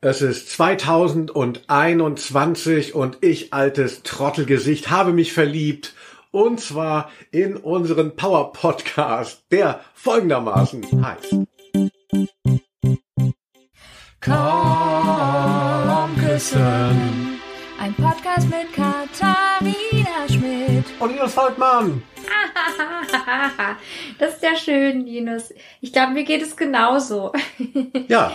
Es ist 2021 und ich, altes Trottelgesicht, habe mich verliebt. Und zwar in unseren Power Podcast, der folgendermaßen heißt. Komm küssen. Ein Podcast mit Katharina Schmidt. Und Linus Volkmann. das ist ja schön, Linus. Ich glaube, mir geht es genauso. ja,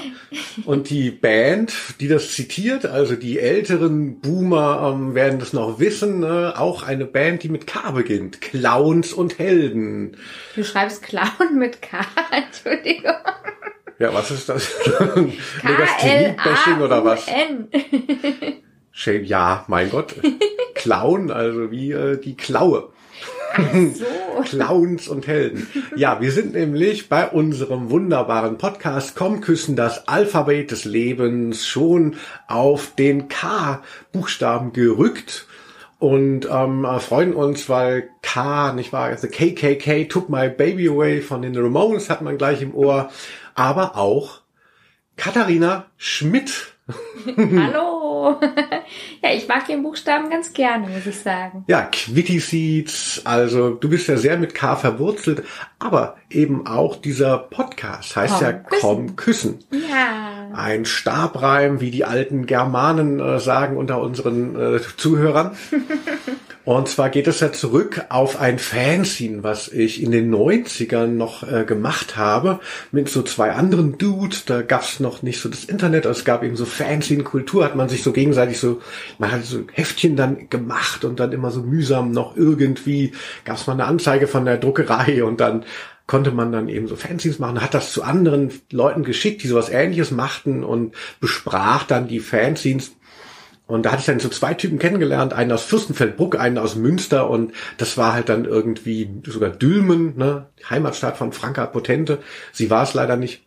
und die Band, die das zitiert, also die älteren Boomer ähm, werden das noch wissen, äh, auch eine Band, die mit K beginnt. Clowns und Helden. Du schreibst Clown mit K, Entschuldigung. Ja, was ist das? Megasthenie-Bashing oder was? Ja, mein Gott. Clown, also wie äh, die Klaue. So. Clowns und Helden. Ja, wir sind nämlich bei unserem wunderbaren Podcast Komm küssen das Alphabet des Lebens schon auf den K-Buchstaben gerückt und ähm, freuen uns, weil K, nicht wahr, also KKK Took My Baby Away von den Ramones hat man gleich im Ohr, aber auch Katharina Schmidt Hallo. ja, ich mag den Buchstaben ganz gerne, muss ich sagen. Ja, Quitty Seeds, also du bist ja sehr mit K verwurzelt, aber eben auch dieser Podcast heißt Komm, ja küssen. Komm küssen. Ja. Ein Stabreim, wie die alten Germanen äh, sagen unter unseren äh, Zuhörern. Und zwar geht es ja zurück auf ein Fanzine, was ich in den 90ern noch äh, gemacht habe, mit so zwei anderen Dudes. Da gab's noch nicht so das Internet, es gab eben so Fanzine-Kultur, hat man sich so gegenseitig so, man hat so Heftchen dann gemacht und dann immer so mühsam noch irgendwie, gab's mal eine Anzeige von der Druckerei und dann konnte man dann eben so Fanzines machen, hat das zu anderen Leuten geschickt, die sowas ähnliches machten und besprach dann die Fanzines und da hatte ich dann so zwei Typen kennengelernt, einen aus Fürstenfeldbruck, einen aus Münster und das war halt dann irgendwie sogar Dülmen, ne, Heimatstadt von Franka Potente. Sie war es leider nicht.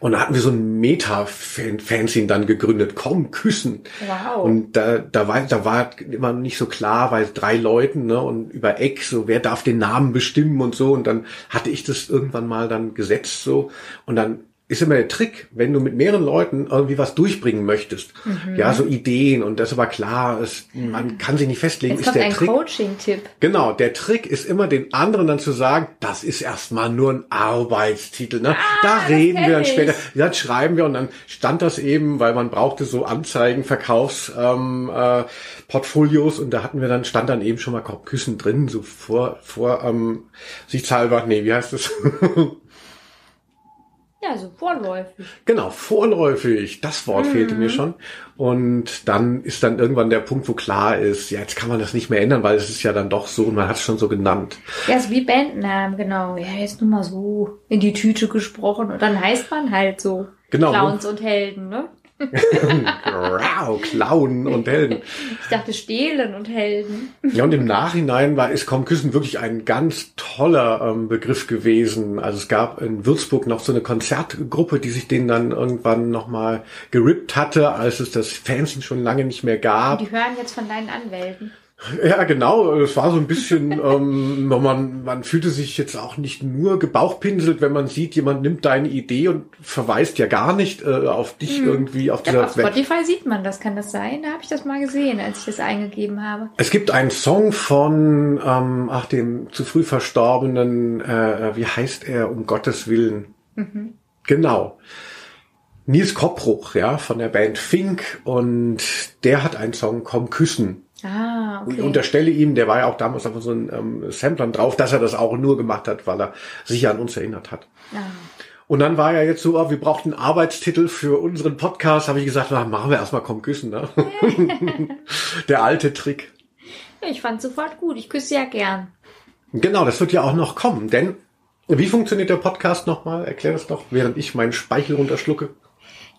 Und da hatten wir so ein Meta-Fanzine dann gegründet, komm, küssen. Wow. Und da, da war, da war immer nicht so klar, weil drei Leuten, ne, und über Eck, so, wer darf den Namen bestimmen und so. Und dann hatte ich das irgendwann mal dann gesetzt, so. Und dann ist immer der Trick, wenn du mit mehreren Leuten irgendwie was durchbringen möchtest. Mhm. Ja, so Ideen und das ist aber klar, es, man kann sich nicht festlegen, Jetzt ist der ein Trick. Coaching-Tipp. Genau, der Trick ist immer den anderen dann zu sagen, das ist erstmal nur ein Arbeitstitel. Ne? da reden Ah, wir dann später, ja, dann schreiben wir und dann stand das eben, weil man brauchte so Anzeigen, Verkaufs, ähm, äh, Portfolios und da hatten wir dann, stand dann eben schon mal Küssen drin, so vor, vor ähm, sichthalber, nee, wie heißt das? Ja, so vorläufig. Genau, vorläufig. Das Wort fehlte mir schon. Und dann ist dann irgendwann der Punkt, wo klar ist, ja, jetzt kann man das nicht mehr ändern, weil es ist ja dann doch so und man hat es schon so genannt. Ja, ist wie Bandnamen, genau. Ja, jetzt nur mal so in die Tüte gesprochen und dann heißt man halt so Genau. Clowns und Helden, ne? Wow, Clown und Helden. Ich dachte Stehlen und Helden. Ja, und im Nachhinein war ist Komm Küssen wirklich ein ganz toller ähm, Begriff gewesen. Also es gab in Würzburg noch so eine Konzertgruppe, die sich den dann irgendwann nochmal gerippt hatte, als es das Fanzine schon lange nicht mehr gab. Die hören jetzt von deinen Anwälten. Ja, genau. Es war so ein bisschen, ähm, man, man fühlte sich jetzt auch nicht nur gebauchpinselt, wenn man sieht, jemand nimmt deine Idee und verweist ja gar nicht äh, auf dich irgendwie auf dieser auf Spotify sieht man das. Kann das sein? Da habe ich das mal gesehen, als ich das eingegeben habe. Es gibt einen Song von, ähm, ach, dem zu früh verstorbenen, äh, wie heißt er, um Gottes Willen? Genau. Nils Koppruch, ja, von der Band Fink und der hat einen Song Komm küssen. Ah, Ich okay. unterstelle ihm, der war ja auch damals auf einem ähm, Samplern drauf, dass er das auch nur gemacht hat, weil er sich an uns erinnert hat. Ah. Und dann war ja jetzt so, oh, wir brauchten einen Arbeitstitel für unseren Podcast, habe ich gesagt, na, machen wir erstmal Komm küssen, ne? der alte Trick. Ich fand sofort gut. Ich küsse ja gern. Genau, das wird ja auch noch kommen, denn wie funktioniert der Podcast nochmal? Erklär das doch, während ich meinen Speichel runterschlucke.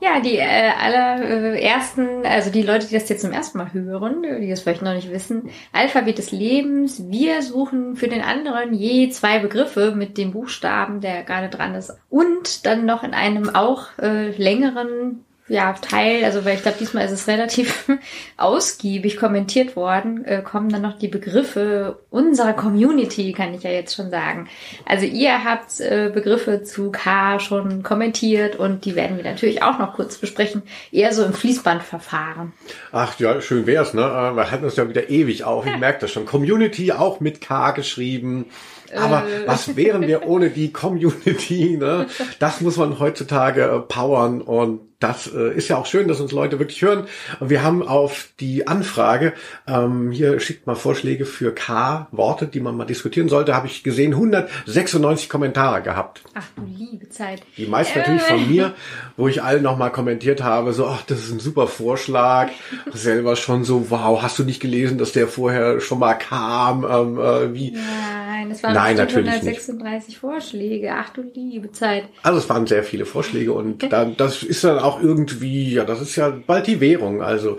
Ja, die äh, allerersten, also die Leute, die das jetzt zum ersten Mal hören, die das vielleicht noch nicht wissen, Alphabet des Lebens. Wir suchen für den anderen je zwei Begriffe mit dem Buchstaben, der gerade dran ist. Und dann noch in einem auch äh, längeren ja, Teil, also weil ich glaube, diesmal ist es relativ ausgiebig kommentiert worden, äh, kommen dann noch die Begriffe unserer Community, kann ich ja jetzt schon sagen. Also ihr habt äh, Begriffe zu K schon kommentiert und die werden wir natürlich auch noch kurz besprechen, eher so im Fließbandverfahren. Ach ja, schön wär's, ne? Äh, wir halten uns ja wieder ewig auf, ich merke das schon. Community auch mit K geschrieben. Aber äh. was wären wir ohne die Community? Ne? Das muss man heutzutage powern und das äh, ist ja auch schön, dass uns Leute wirklich hören. Und wir haben auf die Anfrage, ähm, hier schickt mal Vorschläge für K-Worte, die man mal diskutieren sollte, habe ich gesehen, 196 Kommentare gehabt. Ach du liebe Zeit. Die meist natürlich von mir, wo ich allen nochmal kommentiert habe, so, ach, das ist ein super Vorschlag. Selber schon so, wow, hast du nicht gelesen, dass der vorher schon mal kam? Ähm, äh, wie? Nein, es waren Nein, natürlich 136 nicht. Vorschläge. Ach du liebe Zeit. Also es waren sehr viele Vorschläge und dann, das ist dann auch irgendwie, ja, das ist ja bald die Währung. Also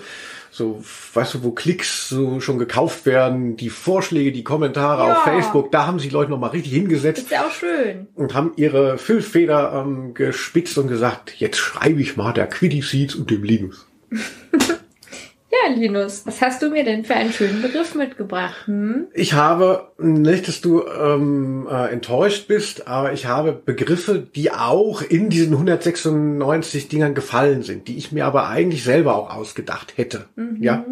so, weißt du, wo Klicks so schon gekauft werden, die Vorschläge, die Kommentare ja. auf Facebook, da haben sich Leute nochmal richtig hingesetzt. Ist ja auch schön. Und haben ihre Füllfeder ähm, gespitzt und gesagt, jetzt schreibe ich mal der Quiddy Seeds und dem Linus. Ja, Linus, was hast du mir denn für einen schönen Begriff mitgebracht? Hm? Ich habe, nicht, dass du ähm, äh, enttäuscht bist, aber ich habe Begriffe, die auch in diesen 196 Dingern gefallen sind, die ich mir aber eigentlich selber auch ausgedacht hätte. Mhm. Ja.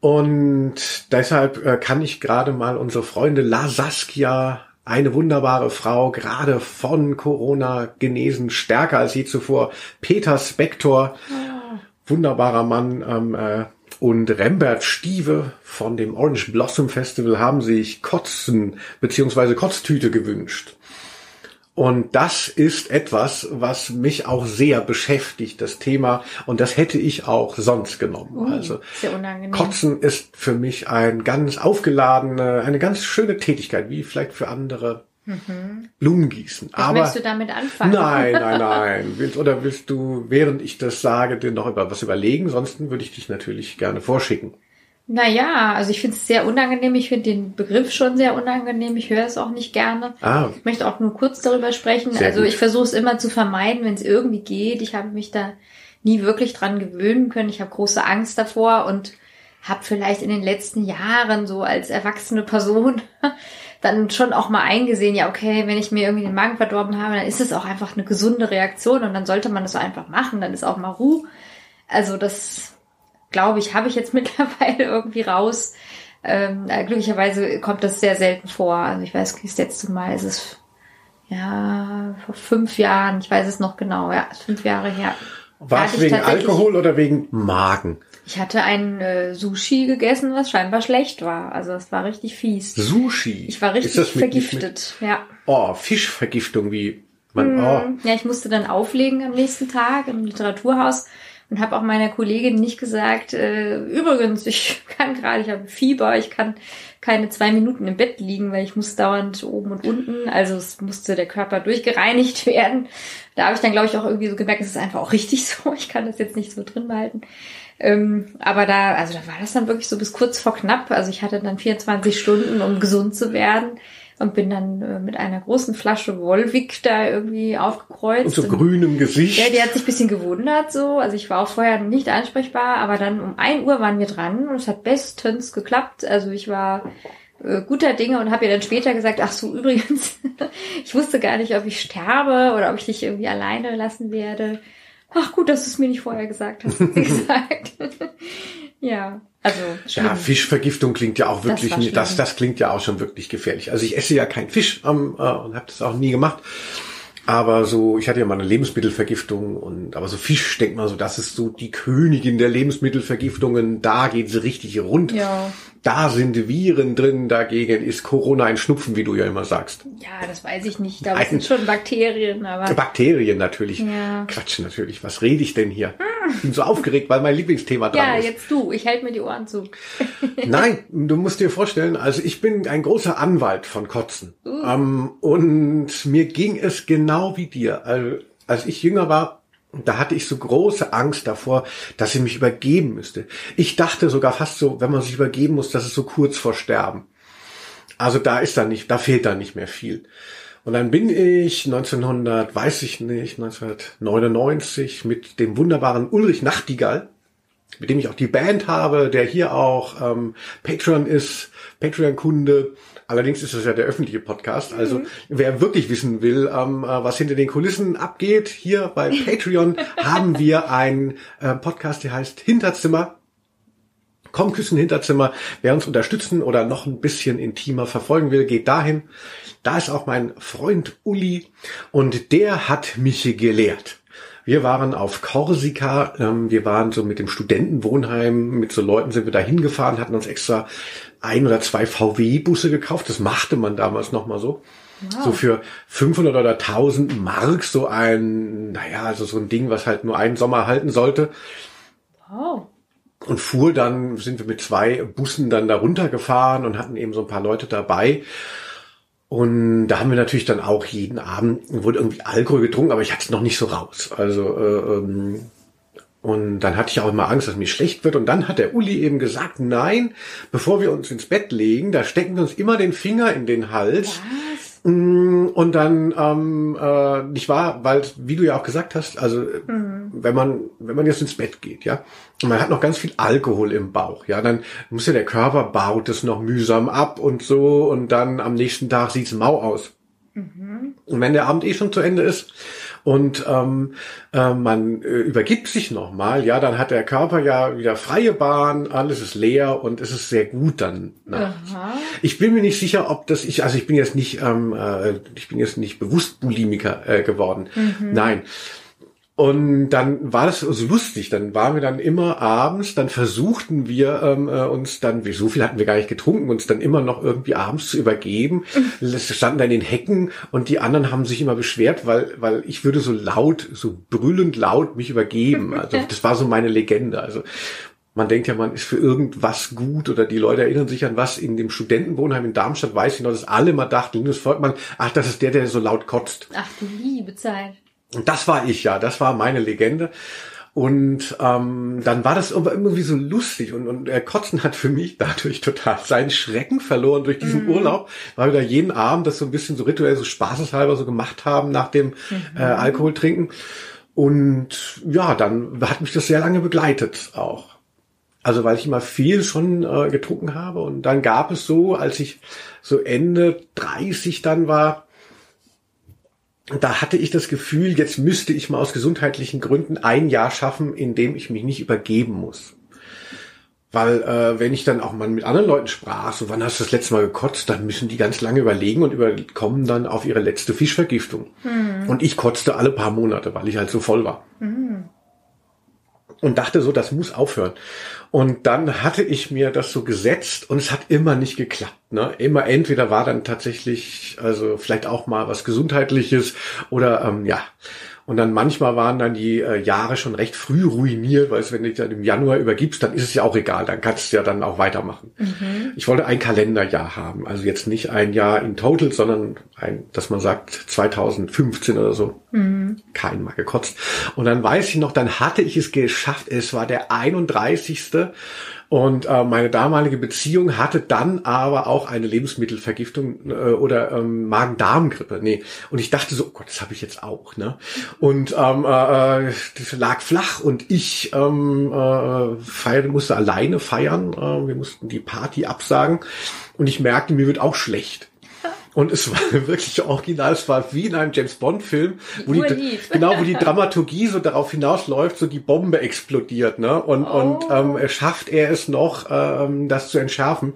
Und deshalb äh, kann ich gerade mal unsere Freunde La Saskia eine wunderbare Frau, gerade von Corona genesen, stärker als je zuvor. Peter Spector, oh. Wunderbarer Mann, ähm, äh, und Rembert Stieve von dem Orange Blossom Festival haben sich Kotzen beziehungsweise Kotztüte gewünscht. Und das ist etwas, was mich auch sehr beschäftigt, das Thema. Und das hätte ich auch sonst genommen. Uh, also Kotzen ist für mich ein ganz aufgeladene, eine ganz schöne Tätigkeit, wie vielleicht für andere Mhm. Blumen gießen. Was Aber willst du damit anfangen? Nein, nein, nein. Willst, oder willst du, während ich das sage, dir noch über was überlegen? Sonst würde ich dich natürlich gerne vorschicken. Naja, also ich finde es sehr unangenehm. Ich finde den Begriff schon sehr unangenehm. Ich höre es auch nicht gerne. Ah. Ich möchte auch nur kurz darüber sprechen. Sehr also gut. ich versuche es immer zu vermeiden, wenn es irgendwie geht. Ich habe mich da nie wirklich dran gewöhnen können. Ich habe große Angst davor und habe vielleicht in den letzten Jahren so als erwachsene Person dann schon auch mal eingesehen, ja, okay, wenn ich mir irgendwie den Magen verdorben habe, dann ist es auch einfach eine gesunde Reaktion und dann sollte man das einfach machen, dann ist auch mal Ruhe. Also das, glaube ich, habe ich jetzt mittlerweile irgendwie raus. Ähm, äh, glücklicherweise kommt das sehr selten vor. Also ich weiß, das letzte Mal ist es ja vor fünf Jahren, ich weiß es noch genau, ja, fünf Jahre her. War es wegen Alkohol oder wegen Magen? Ich hatte ein äh, Sushi gegessen, was scheinbar schlecht war. Also es war richtig fies. Sushi? Ich war richtig mit, vergiftet, mit, ja. Oh, Fischvergiftung, wie man, hm, oh. Ja, ich musste dann auflegen am nächsten Tag im Literaturhaus und habe auch meiner Kollegin nicht gesagt, äh, übrigens, ich kann gerade, ich habe Fieber, ich kann keine zwei Minuten im Bett liegen, weil ich muss dauernd oben und unten, also es musste der Körper durchgereinigt werden. Da habe ich dann, glaube ich, auch irgendwie so gemerkt, es ist einfach auch richtig so, ich kann das jetzt nicht so drin behalten. Ähm, aber da, also da war das dann wirklich so bis kurz vor knapp. Also ich hatte dann 24 Stunden, um gesund zu werden und bin dann äh, mit einer großen Flasche Wolvik da irgendwie aufgekreuzt. Und so und, grünem Gesicht. Ja, die hat sich ein bisschen gewundert so. Also ich war auch vorher nicht ansprechbar, aber dann um ein Uhr waren wir dran und es hat bestens geklappt. Also ich war äh, guter Dinge und habe ihr dann später gesagt, ach so, übrigens, ich wusste gar nicht, ob ich sterbe oder ob ich dich irgendwie alleine lassen werde. Ach gut, dass du es mir nicht vorher gesagt hast, hat sie gesagt. Ja, also. Schlimm. Ja, Fischvergiftung klingt ja auch wirklich, das, das, das klingt ja auch schon wirklich gefährlich. Also ich esse ja kein Fisch ähm, äh, und habe das auch nie gemacht. Aber so, ich hatte ja mal eine Lebensmittelvergiftung und aber so Fisch denkt man so, das ist so die Königin der Lebensmittelvergiftungen. Da geht sie richtig rund. Ja da sind Viren drin, dagegen ist Corona ein Schnupfen, wie du ja immer sagst. Ja, das weiß ich nicht. Da sind schon Bakterien, aber. Bakterien natürlich. Ja. Quatsch natürlich. Was rede ich denn hier? Ich bin so aufgeregt, weil mein Lieblingsthema dran ja, ist. Ja, jetzt du. Ich halte mir die Ohren zu. Nein, du musst dir vorstellen, also ich bin ein großer Anwalt von Kotzen. Uh. Ähm, und mir ging es genau wie dir. Also, als ich jünger war, da hatte ich so große Angst davor, dass ich mich übergeben müsste. Ich dachte sogar fast so, wenn man sich übergeben muss, dass es so kurz vor Sterben. Also da ist da nicht, da fehlt da nicht mehr viel. Und dann bin ich 1900, weiß ich nicht, 1999 mit dem wunderbaren Ulrich Nachtigall, mit dem ich auch die Band habe, der hier auch ähm, Patreon ist, Patreon-Kunde. Allerdings ist es ja der öffentliche Podcast. Also mhm. wer wirklich wissen will, ähm, äh, was hinter den Kulissen abgeht, hier bei Patreon haben wir einen äh, Podcast, der heißt Hinterzimmer. Komm, küssen Hinterzimmer. Wer uns unterstützen oder noch ein bisschen intimer verfolgen will, geht dahin. Da ist auch mein Freund Uli und der hat mich gelehrt. Wir waren auf Korsika, ähm, wir waren so mit dem Studentenwohnheim, mit so Leuten sind wir da hingefahren, hatten uns extra ein oder zwei VW-Busse gekauft. Das machte man damals noch mal so. Wow. So für 500 oder 1000 Mark so ein, naja, also so ein Ding, was halt nur einen Sommer halten sollte. Wow. Und fuhr dann, sind wir mit zwei Bussen dann da runtergefahren und hatten eben so ein paar Leute dabei. Und da haben wir natürlich dann auch jeden Abend, wurde irgendwie Alkohol getrunken, aber ich hatte es noch nicht so raus. Also äh, ähm, und dann hatte ich auch immer Angst, dass mir schlecht wird. Und dann hat der Uli eben gesagt, nein, bevor wir uns ins Bett legen, da stecken wir uns immer den Finger in den Hals. Was? Mm, und dann, ähm, äh, nicht wahr, weil, wie du ja auch gesagt hast, also mhm. wenn man, wenn man jetzt ins Bett geht, ja, und man hat noch ganz viel Alkohol im Bauch, ja, dann muss ja der Körper baut es noch mühsam ab und so und dann am nächsten Tag sieht's mau aus. Mhm. Und wenn der Abend eh schon zu Ende ist, und ähm, äh, man äh, übergibt sich nochmal, ja, dann hat der Körper ja wieder freie Bahn, alles ist leer und es ist sehr gut dann. Ich bin mir nicht sicher, ob das ich, also ich bin jetzt nicht, ähm, äh, ich bin jetzt nicht bewusst Bulimiker äh, geworden. Mhm. Nein. Und dann war das so lustig. Dann waren wir dann immer abends, dann versuchten wir ähm, äh, uns dann, so viel hatten wir gar nicht getrunken, uns dann immer noch irgendwie abends zu übergeben. Das standen dann in den Hecken und die anderen haben sich immer beschwert, weil, weil ich würde so laut, so brüllend laut mich übergeben. Also das war so meine Legende. Also man denkt ja, man ist für irgendwas gut oder die Leute erinnern sich an was in dem Studentenwohnheim in Darmstadt, weiß ich noch, dass alle mal dachten, Linus Volkmann, ach, das ist der, der so laut kotzt. Ach du liebe Zeit. Und das war ich ja, das war meine Legende. Und ähm, dann war das irgendwie so lustig und, und äh, Kotzen hat für mich dadurch total seinen Schrecken verloren durch diesen mhm. Urlaub, weil wir da jeden Abend das so ein bisschen so rituell, so spaßeshalber so gemacht haben nach dem mhm. äh, Alkohol trinken. Und ja, dann hat mich das sehr lange begleitet auch. Also weil ich immer viel schon äh, getrunken habe und dann gab es so, als ich so Ende 30 dann war, da hatte ich das Gefühl, jetzt müsste ich mal aus gesundheitlichen Gründen ein Jahr schaffen, in dem ich mich nicht übergeben muss. Weil äh, wenn ich dann auch mal mit anderen Leuten sprach, so wann hast du das letzte Mal gekotzt, dann müssen die ganz lange überlegen und über kommen dann auf ihre letzte Fischvergiftung. Hm. Und ich kotzte alle paar Monate, weil ich halt so voll war. Hm und dachte so, das muss aufhören. Und dann hatte ich mir das so gesetzt und es hat immer nicht geklappt. Ne? Immer entweder war dann tatsächlich, also vielleicht auch mal was Gesundheitliches oder ähm, ja, und dann manchmal waren dann die äh, Jahre schon recht früh ruiniert, weil es, wenn du dich dann im Januar übergibst, dann ist es ja auch egal, dann kannst du ja dann auch weitermachen. Mhm. Ich wollte ein Kalenderjahr haben, also jetzt nicht ein Jahr in total, sondern ein, dass man sagt 2015 oder so. Mhm. Kein Mal gekotzt. Und dann weiß ich noch, dann hatte ich es geschafft, es war der 31. Und äh, meine damalige Beziehung hatte dann aber auch eine Lebensmittelvergiftung äh, oder ähm, Magen-Darm-Grippe. Nee. Und ich dachte so, oh Gott, das habe ich jetzt auch. Ne? Und ähm, äh, das lag flach und ich ähm, äh, feierte, musste alleine feiern. Äh, wir mussten die Party absagen. Und ich merkte, mir wird auch schlecht. Und es war wirklich original, es war wie in einem James Bond Film, wo die, genau, wo die Dramaturgie so darauf hinausläuft, so die Bombe explodiert, ne? Und, oh. und ähm, schafft er es noch, ähm, das zu entschärfen.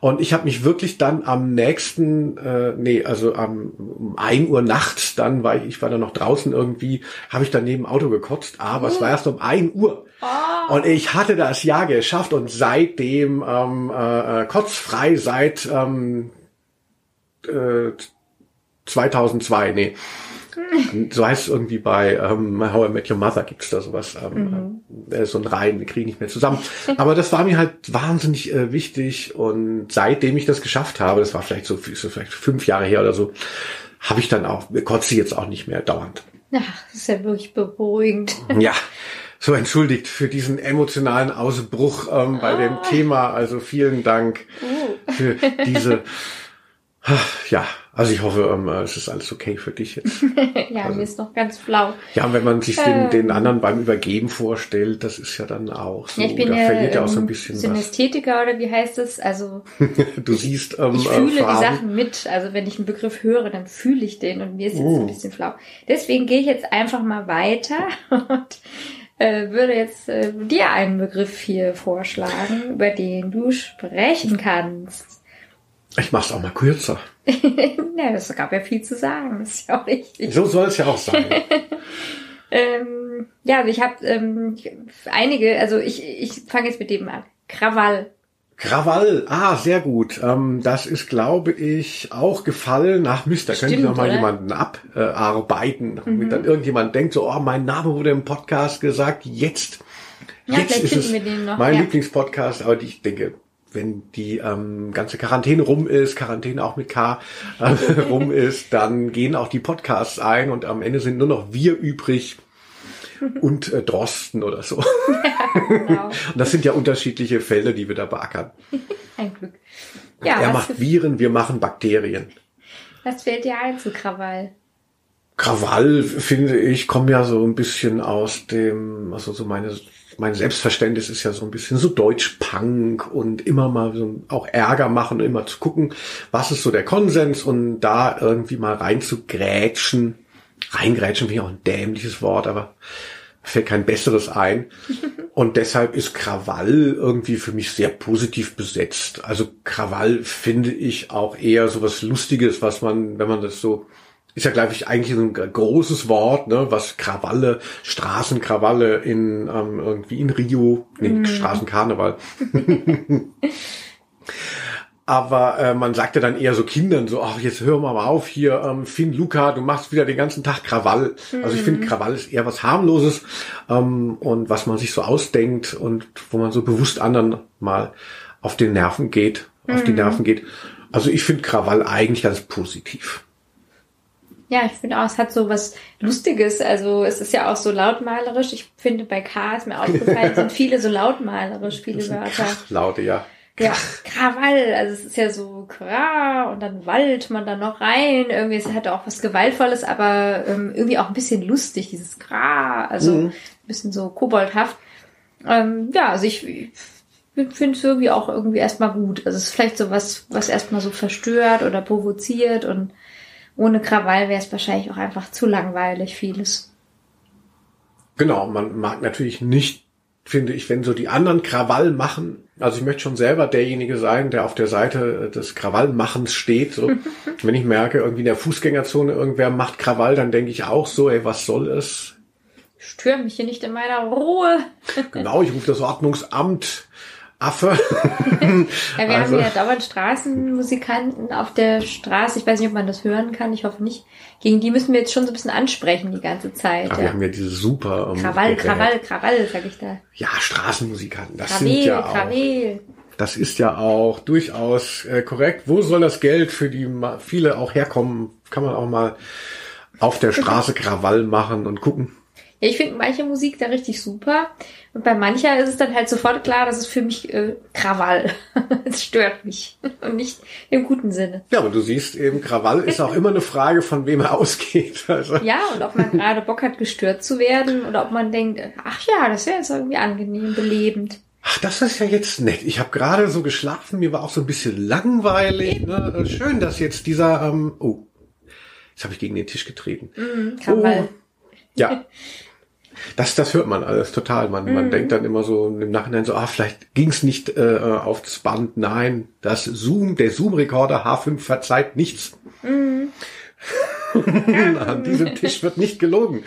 Und ich habe mich wirklich dann am nächsten, äh, nee, also am um ein Uhr nachts, dann war ich, ich war dann noch draußen irgendwie, habe ich dann neben dem Auto gekotzt, aber oh. es war erst um ein Uhr. Oh. Und ich hatte das Jahr geschafft und seitdem ähm, äh, äh kotzfrei seit ähm, äh, 2002, nee. So heißt es irgendwie bei ähm, How I Met Your Mother gibt's da sowas. Ähm, mhm. äh, so ein Reihen, wir kriegen nicht mehr zusammen. Aber das war mir halt wahnsinnig äh, wichtig und seitdem ich das geschafft habe, das war vielleicht so, so vielleicht fünf Jahre her oder so, habe ich dann auch, kotze jetzt auch nicht mehr dauernd. Ach, das ist ja wirklich beruhigend. Ja. So entschuldigt für diesen emotionalen Ausbruch ähm, bei ah. dem Thema. Also vielen Dank uh. für diese ja, Also ich hoffe, ähm, es ist alles okay für dich jetzt. ja, also, mir ist noch ganz flau. Ja, wenn man sich den, ähm, den anderen beim Übergeben vorstellt, das ist ja dann auch so. Ja, ich bin da ja, verliert ja auch so ein bisschen Synästhetiker was. oder wie heißt es? Also du siehst, ähm, ich fühle äh, die Sachen mit. Also wenn ich einen Begriff höre, dann fühle ich den und mir ist jetzt oh. ein bisschen flau. Deswegen gehe ich jetzt einfach mal weiter und äh, würde jetzt äh, dir einen Begriff hier vorschlagen, über den du sprechen kannst. Ich mach's auch mal kürzer. ja, es gab ja viel zu sagen, das ist ja auch richtig. So soll es ja auch sein. ähm, ja, also ich habe ähm, einige, also ich, ich fange jetzt mit dem an. Krawall. Krawall, ah, sehr gut. Ähm, das ist, glaube ich, auch gefallen. Ach Mist, da könnte ich noch mal oder? jemanden abarbeiten, mhm. damit dann irgendjemand denkt, so, oh, mein Name wurde im Podcast gesagt, jetzt. Ja, jetzt ist es mein ja. Lieblingspodcast, aber ich denke, wenn die ähm, ganze Quarantäne rum ist, Quarantäne auch mit K äh, rum ist, dann gehen auch die Podcasts ein und am Ende sind nur noch wir übrig und äh, Drosten oder so. Ja, genau. und das sind ja unterschiedliche Felder, die wir da beackern. Ein Glück. Ja, er macht Viren, wir machen Bakterien. Was fällt dir ein zu Krawall? Krawall, finde ich, kommt ja so ein bisschen aus dem, also so meine mein Selbstverständnis ist ja so ein bisschen so Deutsch-Punk und immer mal so auch Ärger machen und immer zu gucken, was ist so der Konsens und da irgendwie mal rein zu grätschen. Reingrätschen finde ich auch ein dämliches Wort, aber fällt kein besseres ein. Und deshalb ist Krawall irgendwie für mich sehr positiv besetzt. Also Krawall finde ich auch eher so was Lustiges, was man, wenn man das so ist ja, glaube ich, eigentlich ein großes Wort, ne, was Krawalle, Straßenkrawalle in ähm, irgendwie in Rio, nee, mm. Straßenkarneval. Aber äh, man sagte dann eher so Kindern so, ach, jetzt hör mal auf hier, ähm, Finn, Luca, du machst wieder den ganzen Tag Krawall. Mhm. Also ich finde, mm. Krawall ist eher was harmloses ähm, und was man sich so ausdenkt und wo man so bewusst anderen mal auf den Nerven geht, auf die mm. Nerven geht. Also ich finde Krawall eigentlich ganz positiv. Ja, ich finde auch, es hat so was Lustiges. Also es ist ja auch so lautmalerisch. Ich finde, bei K ist mir aufgefallen, sind viele so lautmalerisch, viele Wörter. Laute, ja. Ja, Krawall, also es ist ja so Kra und dann wallt man da noch rein. Irgendwie es hat auch was Gewaltvolles, aber ähm, irgendwie auch ein bisschen lustig, dieses Kra, also mhm. ein bisschen so koboldhaft. Ähm, ja, also ich, ich finde es irgendwie auch irgendwie erstmal gut. Also es ist vielleicht so was, was erstmal so verstört oder provoziert und ohne Krawall wäre es wahrscheinlich auch einfach zu langweilig, vieles. Genau, man mag natürlich nicht, finde ich, wenn so die anderen Krawall machen. Also ich möchte schon selber derjenige sein, der auf der Seite des Krawallmachens steht. So. wenn ich merke, irgendwie in der Fußgängerzone irgendwer macht Krawall, dann denke ich auch so, ey, was soll es? Stör mich hier nicht in meiner Ruhe. genau, ich rufe das Ordnungsamt Affe. ja, wir also. haben ja dauernd Straßenmusikanten auf der Straße. Ich weiß nicht, ob man das hören kann. Ich hoffe nicht. Gegen die müssen wir jetzt schon so ein bisschen ansprechen die ganze Zeit. Aber ja. wir haben ja diese super um, Krawall, Krawall, Krawall, sag ich da. Ja, Straßenmusikanten. Das Krawel, sind ja auch. Krawel. Das ist ja auch durchaus äh, korrekt. Wo soll das Geld für die viele auch herkommen? Kann man auch mal auf der Straße Krawall machen und gucken. Ja, ich finde manche Musik da richtig super. Und bei mancher ist es dann halt sofort klar, dass es für mich äh, Krawall. es stört mich. Und nicht im guten Sinne. Ja, aber du siehst eben, Krawall ist auch immer eine Frage, von wem er ausgeht. Also. Ja, und ob man gerade Bock hat, gestört zu werden oder ob man denkt, ach ja, das wäre jetzt irgendwie angenehm, belebend. Ach, das ist ja jetzt nett. Ich habe gerade so geschlafen, mir war auch so ein bisschen langweilig. Ne? Äh, schön, dass jetzt dieser... Ähm, oh, jetzt habe ich gegen den Tisch getreten. Mm, Krawall. Oh, ja. Das, das hört man alles total. Man, mhm. man denkt dann immer so im Nachhinein so, ah, vielleicht ging's nicht äh, aufs Band. Nein, das Zoom, der Zoom-Rekorder H5 verzeiht nichts. Mhm. An diesem Tisch wird nicht gelogen.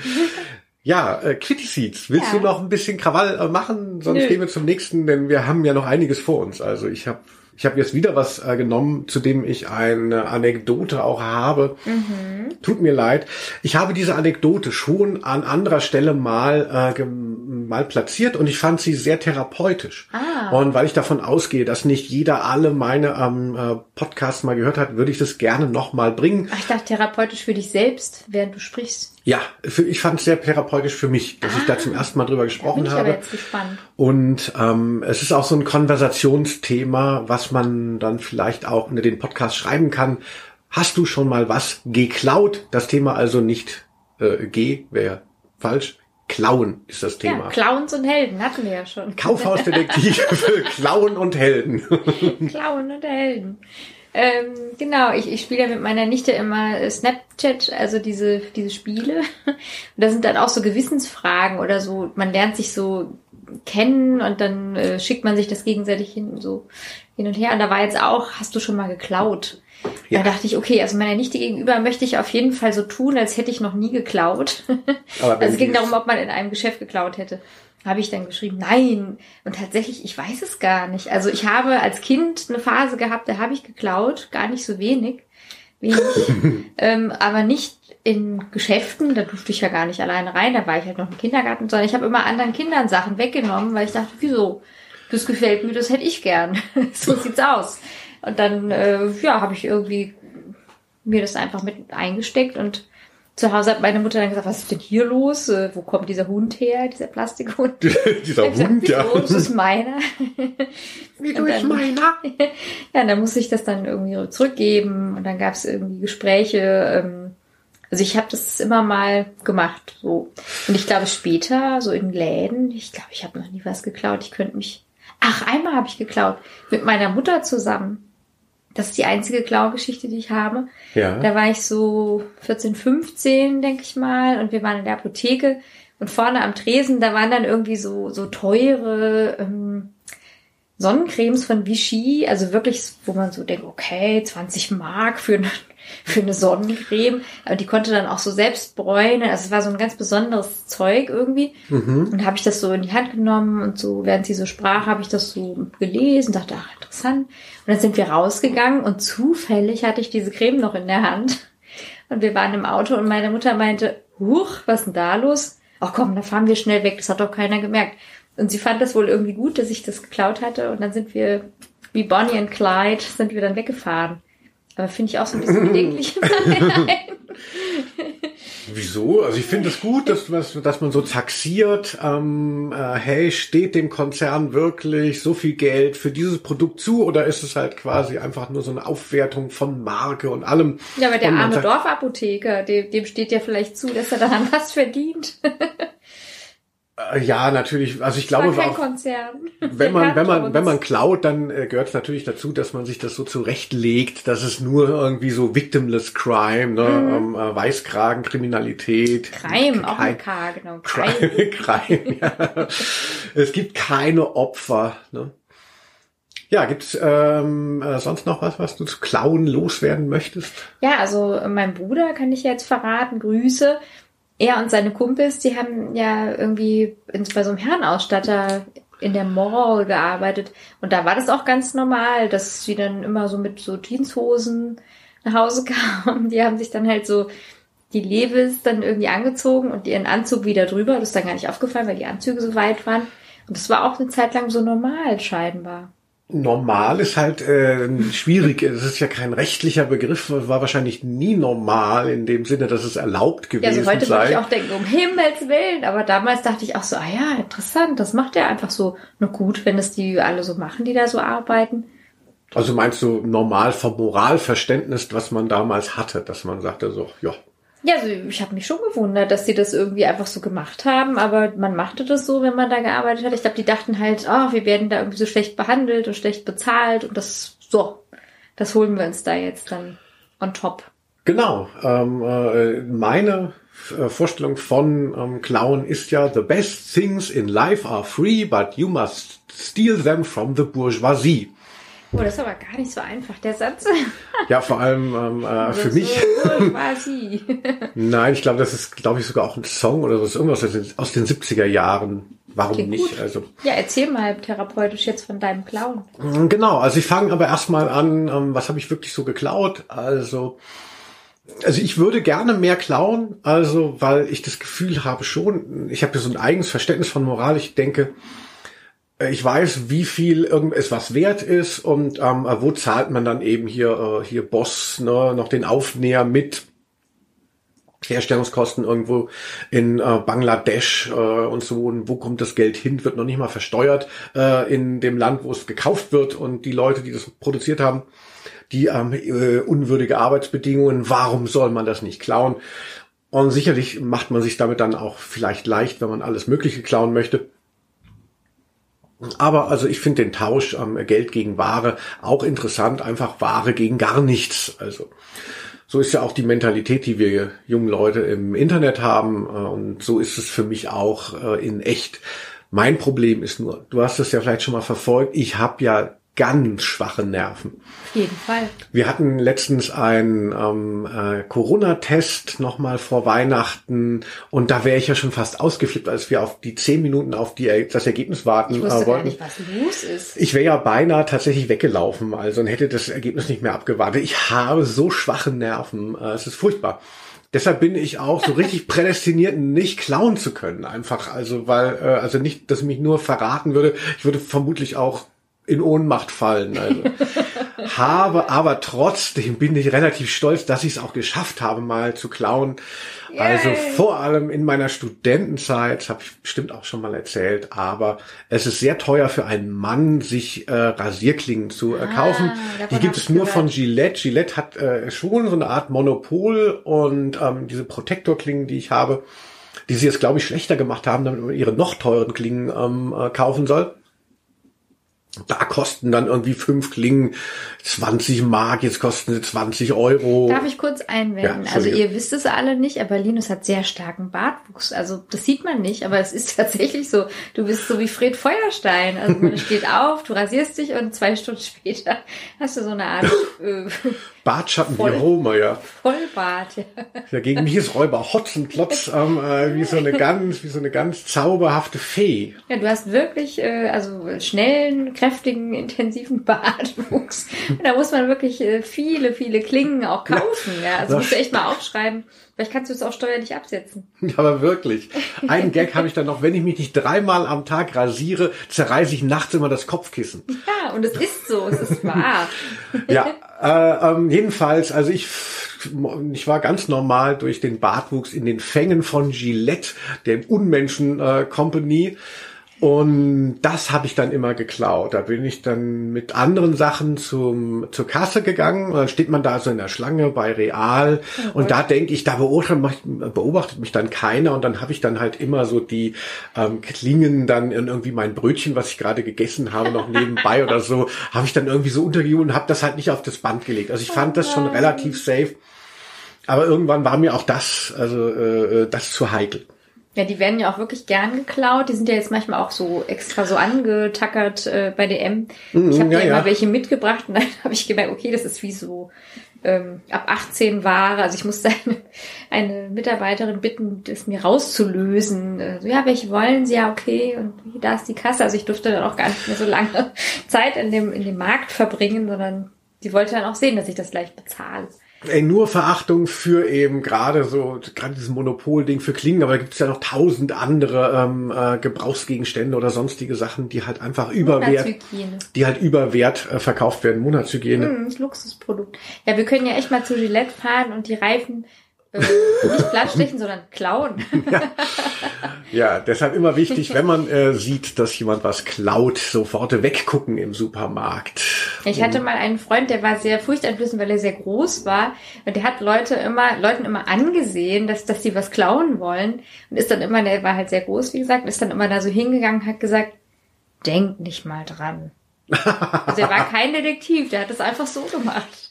Ja, äh, Seeds, willst ja. du noch ein bisschen Krawall äh, machen? Sonst Nö. gehen wir zum nächsten, denn wir haben ja noch einiges vor uns. Also ich habe ich habe jetzt wieder was äh, genommen, zu dem ich eine Anekdote auch habe. Mhm. Tut mir leid. Ich habe diese Anekdote schon an anderer Stelle mal, äh, mal platziert und ich fand sie sehr therapeutisch. Ah. Und weil ich davon ausgehe, dass nicht jeder alle meine ähm, äh, Podcasts mal gehört hat, würde ich das gerne nochmal bringen. Ach, ich dachte therapeutisch für dich selbst, während du sprichst. Ja, für, ich fand es sehr therapeutisch für mich, dass ah, ich da zum ersten Mal drüber gesprochen bin ich habe. Aber jetzt gespannt. Und ähm, es ist auch so ein Konversationsthema, was man dann vielleicht auch unter den Podcast schreiben kann. Hast du schon mal was geklaut? Das Thema also nicht äh, G, wäre falsch. Klauen ist das Thema. Ja, Clowns und Helden hatten wir ja schon. Kaufhausdetektiv für Klauen und Helden. Klauen und Helden. Ähm, genau, ich, ich spiele ja mit meiner Nichte immer Snapchat, also diese, diese Spiele. Und da sind dann auch so Gewissensfragen oder so. Man lernt sich so kennen und dann äh, schickt man sich das gegenseitig hin, so hin und her. Und da war jetzt auch, hast du schon mal geklaut? Ja. Da dachte ich, okay, also meiner Nichte gegenüber möchte ich auf jeden Fall so tun, als hätte ich noch nie geklaut. also es ging darum, ob man in einem Geschäft geklaut hätte. Habe ich dann geschrieben, nein. Und tatsächlich, ich weiß es gar nicht. Also ich habe als Kind eine Phase gehabt, da habe ich geklaut, gar nicht so wenig. wenig ähm, aber nicht in Geschäften, da durfte ich ja gar nicht alleine rein, da war ich halt noch im Kindergarten, sondern ich habe immer anderen Kindern Sachen weggenommen, weil ich dachte, wieso? Das gefällt mir, das hätte ich gern. so sieht's aus. Und dann, äh, ja, habe ich irgendwie mir das einfach mit eingesteckt und zu Hause hat meine Mutter dann gesagt, was ist denn hier los? Äh, wo kommt dieser Hund her, dieser Plastikhund? dieser Hund, gesagt, ja. Das ist meiner. Wie du ist meiner? ja, dann musste ich das dann irgendwie zurückgeben und dann gab es irgendwie Gespräche. Ähm, also ich habe das immer mal gemacht. so Und ich glaube später, so in Läden, ich glaube, ich habe noch nie was geklaut. Ich könnte mich. Ach, einmal habe ich geklaut. Mit meiner Mutter zusammen. Das ist die einzige Klaugeschichte, die ich habe. Ja. Da war ich so 14, 15, denke ich mal, und wir waren in der Apotheke und vorne am Tresen, da waren dann irgendwie so, so teure ähm, Sonnencremes von Vichy, also wirklich, wo man so denkt, okay, 20 Mark für eine, für eine Sonnencreme. Aber die konnte dann auch so selbst bräunen. Also es war so ein ganz besonderes Zeug irgendwie. Mhm. Und habe ich das so in die Hand genommen und so, während sie so sprach, habe ich das so gelesen, dachte, ach, interessant. Und dann sind wir rausgegangen und zufällig hatte ich diese Creme noch in der Hand. Und wir waren im Auto und meine Mutter meinte, huch, was ist denn da los? Ach komm, da fahren wir schnell weg, das hat doch keiner gemerkt. Und sie fand das wohl irgendwie gut, dass ich das geklaut hatte. Und dann sind wir, wie Bonnie und Clyde, sind wir dann weggefahren. Aber finde ich auch so ein bisschen bedenklich. Wieso? Also ich finde es gut, dass, dass man so taxiert, ähm, äh, hey, steht dem Konzern wirklich so viel Geld für dieses Produkt zu oder ist es halt quasi einfach nur so eine Aufwertung von Marke und allem? Ja, aber der arme Dorfapotheker, dem, dem steht ja vielleicht zu, dass er daran was verdient. Äh, ja, natürlich. Also ich glaube, kein auch, Konzern. wenn man wenn man wenn man klaut, dann äh, gehört es natürlich dazu, dass man sich das so zurechtlegt, dass es nur irgendwie so victimless Crime, ne, mhm. ähm, äh, Weißkragenkriminalität. Crime, auch ein K, genau. Crime, Crime. ja. es gibt keine Opfer. Ne? Ja, gibt's ähm, äh, sonst noch was, was du zu klauen loswerden möchtest? Ja, also mein Bruder kann ich jetzt verraten. Grüße er und seine Kumpels, die haben ja irgendwie bei so einem Herrenausstatter in der Mall gearbeitet. Und da war das auch ganz normal, dass sie dann immer so mit so Jeanshosen nach Hause kamen. Die haben sich dann halt so die Levis dann irgendwie angezogen und ihren Anzug wieder drüber. Das ist dann gar nicht aufgefallen, weil die Anzüge so weit waren. Und das war auch eine Zeit lang so normal scheinbar. Normal ist halt äh, schwierig. Es ist ja kein rechtlicher Begriff, war wahrscheinlich nie normal in dem Sinne, dass es erlaubt gewesen sei. Ja, also heute sei. würde ich auch denken, um Himmels Willen. Aber damals dachte ich auch so, ah ja, interessant, das macht er einfach so. Nur gut, wenn es die alle so machen, die da so arbeiten. Also meinst du normal vom Moralverständnis, was man damals hatte, dass man sagte so, ja, ja, also ich habe mich schon gewundert, dass sie das irgendwie einfach so gemacht haben, aber man machte das so, wenn man da gearbeitet hat. Ich glaube, die dachten halt, oh, wir werden da irgendwie so schlecht behandelt und schlecht bezahlt und das so, das holen wir uns da jetzt dann on top. Genau. Ähm, äh, meine äh, Vorstellung von ähm, Clown ist ja, the best things in life are free, but you must steal them from the bourgeoisie. Oh, das ist aber gar nicht so einfach, der Satz. ja, vor allem ähm, äh, für mich. Quasi. Nein, ich glaube, das ist, glaube ich, sogar auch ein Song oder so. Irgendwas aus den 70er Jahren. Warum okay, nicht? Gut. Also ja, erzähl mal therapeutisch jetzt von deinem Clown. Mm, genau, also ich fange aber erstmal an, ähm, was habe ich wirklich so geklaut? Also also ich würde gerne mehr klauen, also weil ich das Gefühl habe schon, ich habe ja so ein eigenes Verständnis von Moral. Ich denke, ich weiß, wie viel irgendwas wert ist und ähm, wo zahlt man dann eben hier äh, hier Boss ne, noch den Aufnäher mit Herstellungskosten irgendwo in äh, Bangladesch äh, und so und wo kommt das Geld hin wird noch nicht mal versteuert äh, in dem Land wo es gekauft wird und die Leute die das produziert haben die haben äh, unwürdige Arbeitsbedingungen, warum soll man das nicht klauen? Und sicherlich macht man sich damit dann auch vielleicht leicht, wenn man alles Mögliche klauen möchte. Aber also ich finde den Tausch ähm, Geld gegen Ware auch interessant, einfach Ware gegen gar nichts. Also so ist ja auch die Mentalität, die wir jungen Leute im Internet haben. Äh, und so ist es für mich auch äh, in echt. Mein Problem ist nur, du hast es ja vielleicht schon mal verfolgt, ich habe ja ganz schwache Nerven. Auf jeden Fall. Wir hatten letztens einen ähm, äh, Corona-Test nochmal vor Weihnachten und da wäre ich ja schon fast ausgeflippt, als wir auf die zehn Minuten auf die, das Ergebnis warten ich wusste äh, wollten. Gar nicht, was los ist. Ich wäre ja beinahe tatsächlich weggelaufen, also und hätte das Ergebnis nicht mehr abgewartet. Ich habe so schwache Nerven, äh, es ist furchtbar. Deshalb bin ich auch so richtig prädestiniert, nicht klauen zu können. Einfach, also weil, äh, also nicht, dass ich mich nur verraten würde. Ich würde vermutlich auch in Ohnmacht fallen. Also. habe aber trotzdem bin ich relativ stolz, dass ich es auch geschafft habe, mal zu klauen. Yay. Also vor allem in meiner Studentenzeit, habe ich bestimmt auch schon mal erzählt, aber es ist sehr teuer für einen Mann, sich äh, Rasierklingen zu äh, ah, kaufen. Ah, Die gibt es nur von Gillette. Gillette hat äh, schon so eine Art Monopol und ähm, diese Protektorklingen, die ich habe, die sie jetzt, glaube ich, schlechter gemacht haben, damit man ihre noch teuren Klingen ähm, äh, kaufen soll. Da kosten dann irgendwie fünf Klingen 20 Mark, jetzt kosten sie 20 Euro. Darf ich kurz einwenden? Ja, also ihr wisst es alle nicht, aber Linus hat sehr starken Bartwuchs. Also das sieht man nicht, aber es ist tatsächlich so. Du bist so wie Fred Feuerstein. Also man steht auf, du rasierst dich und zwei Stunden später hast du so eine Art äh, Bartschatten Voll, wie Homer, ja. Vollbart, ja. ja. Gegen mich ist Räuber Hotzenplotz ähm, äh, wie so eine ganz, wie so eine ganz zauberhafte Fee. Ja, du hast wirklich äh, also schnellen, kräftigen, intensiven Bartwuchs. da muss man wirklich äh, viele, viele Klingen auch kaufen. Ja, also musst du echt mal aufschreiben. Vielleicht kannst du es auch steuerlich absetzen. Aber wirklich. Einen Gag habe ich dann noch, wenn ich mich nicht dreimal am Tag rasiere, zerreiße ich nachts immer das Kopfkissen. Ja, und es ist so, es ist wahr. ja, äh, ähm, jedenfalls, also ich ich war ganz normal durch den Bartwuchs in den Fängen von Gillette, der Unmenschen äh, Company. Und das habe ich dann immer geklaut. Da bin ich dann mit anderen Sachen zum, zur Kasse gegangen. Und dann steht man da so in der Schlange bei Real. Oh, und da denke ich, da beobachtet, beobachtet, mich dann keiner. Und dann habe ich dann halt immer so die ähm, Klingen dann in irgendwie mein Brötchen, was ich gerade gegessen habe, noch nebenbei oder so, habe ich dann irgendwie so untergejubelt und habe das halt nicht auf das Band gelegt. Also ich fand das schon relativ safe. Aber irgendwann war mir auch das, also äh, äh das zu heikel. Ja, die werden ja auch wirklich gern geklaut. Die sind ja jetzt manchmal auch so extra so angetackert äh, bei DM. Mm, ich habe ja, ja. immer welche mitgebracht und dann habe ich gemerkt, okay, das ist wie so ähm, ab 18 Ware. Also ich musste eine, eine Mitarbeiterin bitten, das mir rauszulösen. Äh, ja, welche wollen sie? Ja, okay. Und da ist die Kasse. Also ich durfte dann auch gar nicht mehr so lange Zeit in dem, in dem Markt verbringen, sondern die wollte dann auch sehen, dass ich das gleich bezahle. Ey, nur Verachtung für eben gerade so, gerade dieses Monopol-Ding für Klingen, aber da gibt es ja noch tausend andere ähm, äh, Gebrauchsgegenstände oder sonstige Sachen, die halt einfach überwert, die halt überwert äh, verkauft werden. Monatshygiene. Mm, Luxusprodukt. Ja, wir können ja echt mal zu Gillette fahren und die Reifen nicht plattstechen, sondern klauen. ja. ja, deshalb immer wichtig, wenn man äh, sieht, dass jemand was klaut, sofort weggucken im Supermarkt. Ich hatte mal einen Freund, der war sehr furchteinflößend, weil er sehr groß war. Und der hat Leute immer, Leuten immer angesehen, dass, dass sie was klauen wollen. Und ist dann immer, der war halt sehr groß, wie gesagt, ist dann immer da so hingegangen, hat gesagt, denk nicht mal dran. Also er war kein Detektiv, der hat es einfach so gemacht.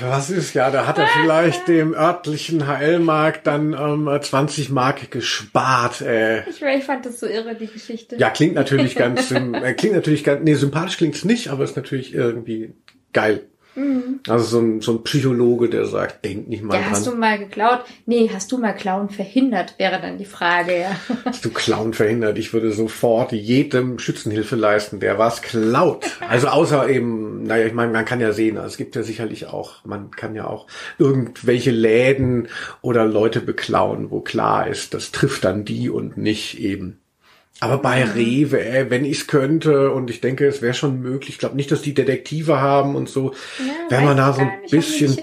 Was ist ja, da hat er vielleicht dem örtlichen HL-Markt dann ähm, 20 Mark gespart. Äh. Ich, ich fand das so irre, die Geschichte. Ja, klingt natürlich ganz, äh, klingt natürlich ganz, nee, sympathisch klingt's nicht, aber ist natürlich irgendwie geil. Mhm. Also so ein, so ein Psychologe, der sagt, denk nicht mal ja, dran. Hast du mal geklaut? Nee, hast du mal Klauen verhindert, wäre dann die Frage, ja. Hast du Klauen verhindert? Ich würde sofort jedem Schützenhilfe leisten, der was klaut. Also außer eben, naja, ich meine, man kann ja sehen, also es gibt ja sicherlich auch, man kann ja auch irgendwelche Läden oder Leute beklauen, wo klar ist, das trifft dann die und nicht eben aber bei Rewe, ey, wenn ich es könnte, und ich denke, es wäre schon möglich, ich glaube nicht, dass die Detektive haben und so, ja, wenn man da so ein bisschen.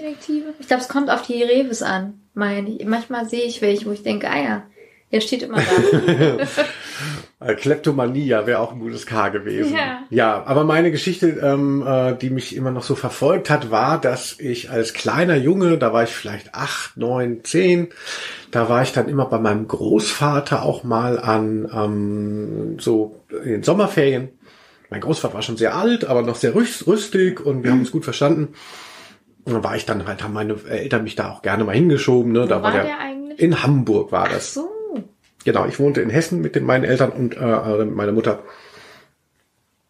Ich glaube, es kommt auf die Reves an. Meine ich. Manchmal sehe ich welche, wo ich denke, ah ja, Er steht immer da. Äh, Kleptomania wäre auch ein gutes K gewesen. Ja, ja aber meine Geschichte, ähm, äh, die mich immer noch so verfolgt hat, war, dass ich als kleiner Junge, da war ich vielleicht acht, neun, zehn, da war ich dann immer bei meinem Großvater auch mal an ähm, so in den Sommerferien. Mein Großvater war schon sehr alt, aber noch sehr rüstig und wir mhm. haben uns gut verstanden. Und dann war ich dann halt, haben meine Eltern mich da auch gerne mal hingeschoben. Ne? Da Wo war, war der, der eigentlich? In Hamburg war das. So. Genau, ich wohnte in Hessen mit den, meinen Eltern und äh, äh, meiner Mutter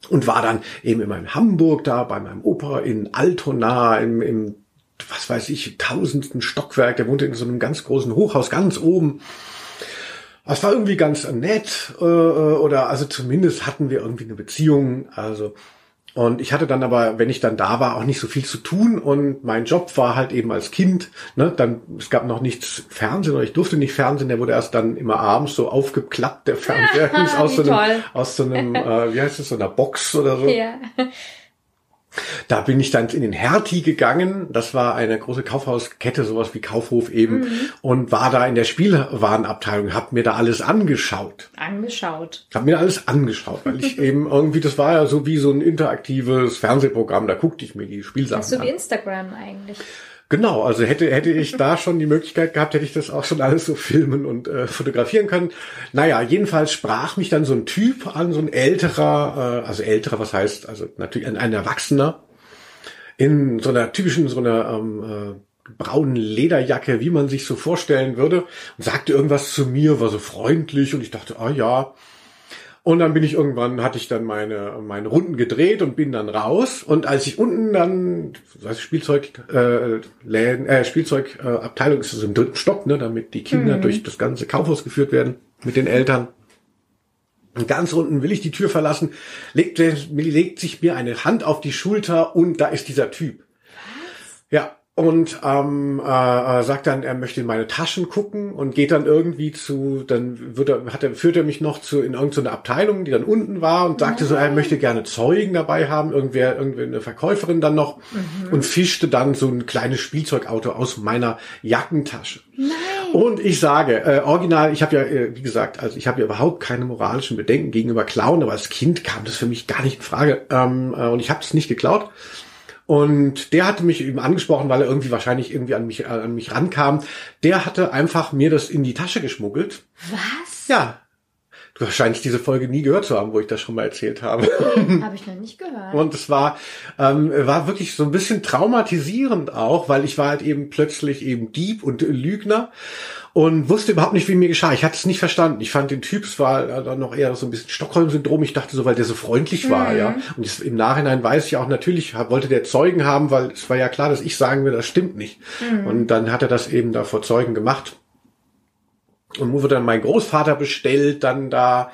und war dann eben immer in Hamburg da bei meinem Opa in Altona im, im was weiß ich tausendsten Stockwerk. Der wohnte in so einem ganz großen Hochhaus ganz oben. Es war irgendwie ganz nett äh, äh oder also zumindest hatten wir irgendwie eine Beziehung. Also und ich hatte dann aber, wenn ich dann da war, auch nicht so viel zu tun. Und mein Job war halt eben als Kind, ne, dann, es gab noch nichts Fernsehen oder ich durfte nicht Fernsehen, der wurde erst dann immer abends so aufgeklappt, der Fernseher, aus, so einem, aus so einem, äh, wie heißt es, so einer Box oder so. Ja. Da bin ich dann in den Hertie gegangen. Das war eine große Kaufhauskette, sowas wie Kaufhof eben, mhm. und war da in der Spielwarenabteilung, hab mir da alles angeschaut. Angeschaut. Hab mir alles angeschaut, weil ich eben irgendwie, das war ja so wie so ein interaktives Fernsehprogramm, da guckte ich mir die Spielsachen an. So wie Instagram eigentlich. Genau, also hätte, hätte ich da schon die Möglichkeit gehabt, hätte ich das auch schon alles so filmen und äh, fotografieren können. Naja, jedenfalls sprach mich dann so ein Typ an, so ein älterer, äh, also älterer, was heißt, also natürlich ein, ein Erwachsener, in so einer typischen, so einer ähm, äh, braunen Lederjacke, wie man sich so vorstellen würde, und sagte irgendwas zu mir, war so freundlich und ich dachte, ah ja, und dann bin ich irgendwann, hatte ich dann meine, meine Runden gedreht und bin dann raus. Und als ich unten dann, das Spielzeug, äh, Läden, äh, Spielzeugabteilung ist so im dritten Stock, ne, damit die Kinder mhm. durch das ganze Kaufhaus geführt werden mit den Eltern. Und ganz unten will ich die Tür verlassen, legt, legt sich mir eine Hand auf die Schulter und da ist dieser Typ. Was? Ja, und ähm, äh, äh, sagt dann, er möchte in meine Taschen gucken und geht dann irgendwie zu, dann wird er, hat er, führt er mich noch zu in irgendeine Abteilung, die dann unten war und sagte Nein. so, er möchte gerne Zeugen dabei haben, irgendwer, irgendwie eine Verkäuferin dann noch mhm. und fischte dann so ein kleines Spielzeugauto aus meiner Jackentasche. Nein. Und ich sage, äh, original, ich habe ja, äh, wie gesagt, also ich habe ja überhaupt keine moralischen Bedenken gegenüber Klauen, aber als Kind kam das für mich gar nicht in Frage ähm, äh, und ich habe es nicht geklaut. Und der hatte mich eben angesprochen, weil er irgendwie wahrscheinlich irgendwie an mich, äh, an mich rankam. Der hatte einfach mir das in die Tasche geschmuggelt. Was? Ja. Du scheinst diese Folge nie gehört zu haben, wo ich das schon mal erzählt habe. Habe ich noch nicht gehört. Und es war, ähm, war wirklich so ein bisschen traumatisierend auch, weil ich war halt eben plötzlich eben Dieb und Lügner und wusste überhaupt nicht, wie mir geschah. Ich hatte es nicht verstanden. Ich fand den Typ, es war dann noch eher so ein bisschen Stockholm-Syndrom. Ich dachte so, weil der so freundlich war, mhm. ja. Und das, im Nachhinein weiß ich auch natürlich, wollte der Zeugen haben, weil es war ja klar, dass ich sagen will, das stimmt nicht. Mhm. Und dann hat er das eben da vor Zeugen gemacht. Und wurde dann mein Großvater bestellt, dann da.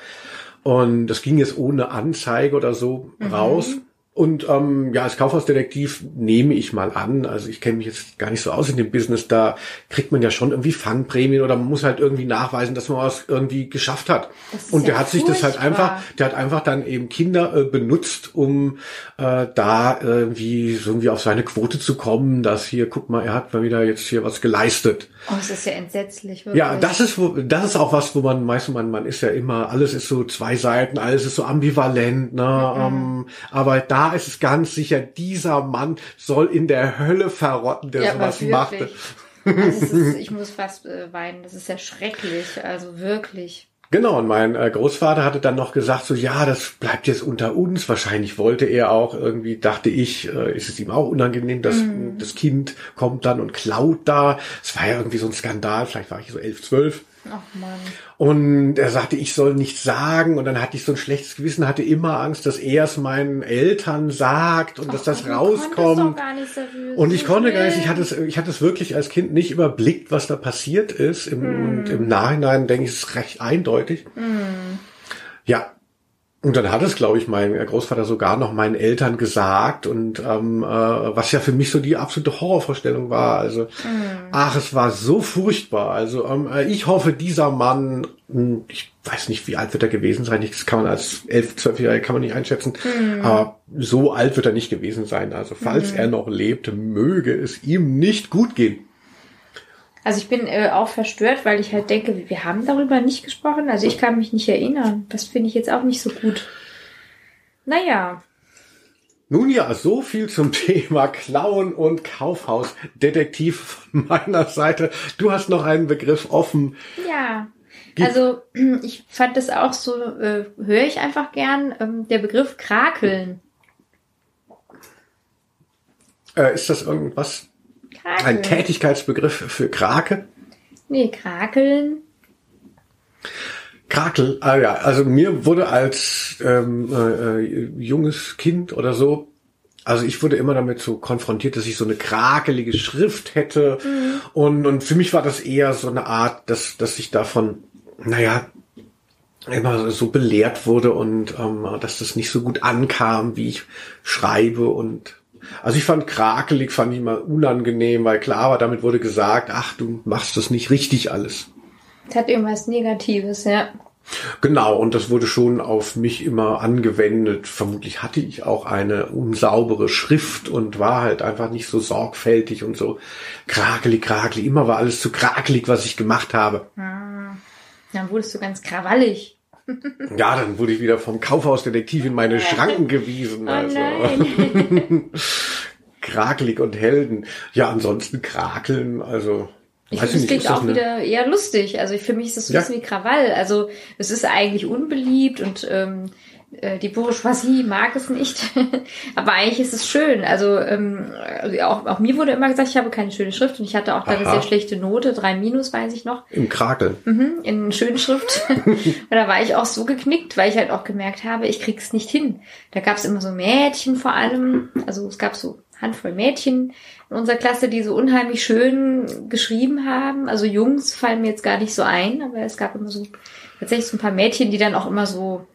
Und das ging jetzt ohne Anzeige oder so mhm. raus. Und ähm, ja, als Kaufhausdetektiv nehme ich mal an, also ich kenne mich jetzt gar nicht so aus in dem Business, da kriegt man ja schon irgendwie Fangprämien oder man muss halt irgendwie nachweisen, dass man was irgendwie geschafft hat. Und der ja hat sich das halt einfach, der hat einfach dann eben Kinder äh, benutzt, um äh, da irgendwie so irgendwie auf seine Quote zu kommen, dass hier, guck mal, er hat mal wieder jetzt hier was geleistet. Oh, das ist ja entsetzlich. Wirklich. Ja, das ist, wo, das ist auch was, wo man meistens, man, man ist ja immer, alles ist so zwei Seiten, alles ist so ambivalent, ne? Mhm. Ähm, aber da ist es ganz sicher, dieser Mann soll in der Hölle verrotten, der ja, sowas machte. Also ist, ich muss fast äh, weinen, das ist ja schrecklich, also wirklich. Genau, und mein äh, Großvater hatte dann noch gesagt, so ja, das bleibt jetzt unter uns. Wahrscheinlich wollte er auch irgendwie, dachte ich, äh, ist es ihm auch unangenehm, dass mm. das Kind kommt dann und klaut da. Es war ja irgendwie so ein Skandal, vielleicht war ich so elf, zwölf. Ach Mann. Und er sagte, ich soll nichts sagen. Und dann hatte ich so ein schlechtes Gewissen, hatte immer Angst, dass er es meinen Eltern sagt und Ach, dass das rauskommt. Und ich konnte gar nicht, ich hatte es, ich hatte es wirklich als Kind nicht überblickt, was da passiert ist. Im, hm. Und im Nachhinein denke ich, es ist recht eindeutig. Hm. Ja, und dann hat es, glaube ich, mein Großvater sogar noch meinen Eltern gesagt und ähm, äh, was ja für mich so die absolute Horrorvorstellung war. Also, mhm. ach, es war so furchtbar. Also ähm, äh, ich hoffe, dieser Mann, hm, ich weiß nicht, wie alt wird er gewesen sein. Das kann man als elf, zwölfjähriger kann man nicht einschätzen. Mhm. Aber so alt wird er nicht gewesen sein. Also falls mhm. er noch lebte, möge es ihm nicht gut gehen. Also ich bin äh, auch verstört, weil ich halt denke, wir haben darüber nicht gesprochen. Also ich kann mich nicht erinnern. Das finde ich jetzt auch nicht so gut. Naja. Nun ja, so viel zum Thema Klauen und Kaufhausdetektiv von meiner Seite. Du hast noch einen Begriff offen. Ja. Also ich fand das auch so, äh, höre ich einfach gern, ähm, der Begriff Krakeln. Äh, ist das irgendwas? Krakeln. Ein Tätigkeitsbegriff für Krake? Nee, Krakeln. Krakel, ah ja, also mir wurde als ähm, äh, äh, junges Kind oder so, also ich wurde immer damit so konfrontiert, dass ich so eine krakelige Schrift hätte mhm. und, und für mich war das eher so eine Art, dass, dass ich davon, naja, immer so belehrt wurde und ähm, dass das nicht so gut ankam, wie ich schreibe und also ich fand krakelig, fand ich immer unangenehm, weil klar war, damit wurde gesagt, ach, du machst das nicht richtig alles. Es hat irgendwas Negatives, ja. Genau, und das wurde schon auf mich immer angewendet. Vermutlich hatte ich auch eine unsaubere Schrift und war halt einfach nicht so sorgfältig und so krakelig, krakelig. Immer war alles zu krakelig, was ich gemacht habe. Ah, dann wurdest du ganz krawallig. Ja, dann wurde ich wieder vom Kaufhausdetektiv in meine Schranken gewiesen. Oh also. Krakelig und Helden. Ja, ansonsten krakeln, also ich finde, es klingt auch eine... wieder eher lustig. Also für mich ist das so ein ja. bisschen wie Krawall. Also es ist eigentlich unbeliebt und ähm, äh, die Bourgeoisie mag es nicht. Aber eigentlich ist es schön. Also ähm, auch, auch mir wurde immer gesagt, ich habe keine schöne Schrift und ich hatte auch da eine sehr schlechte Note, drei Minus weiß ich noch. Im Krakeln. Mhm, in schönen Schrift. und da war ich auch so geknickt, weil ich halt auch gemerkt habe, ich krieg's nicht hin. Da gab es immer so Mädchen vor allem. Also es gab so Handvoll Mädchen in unserer Klasse, die so unheimlich schön geschrieben haben. Also Jungs fallen mir jetzt gar nicht so ein, aber es gab immer so tatsächlich so ein paar Mädchen, die dann auch immer so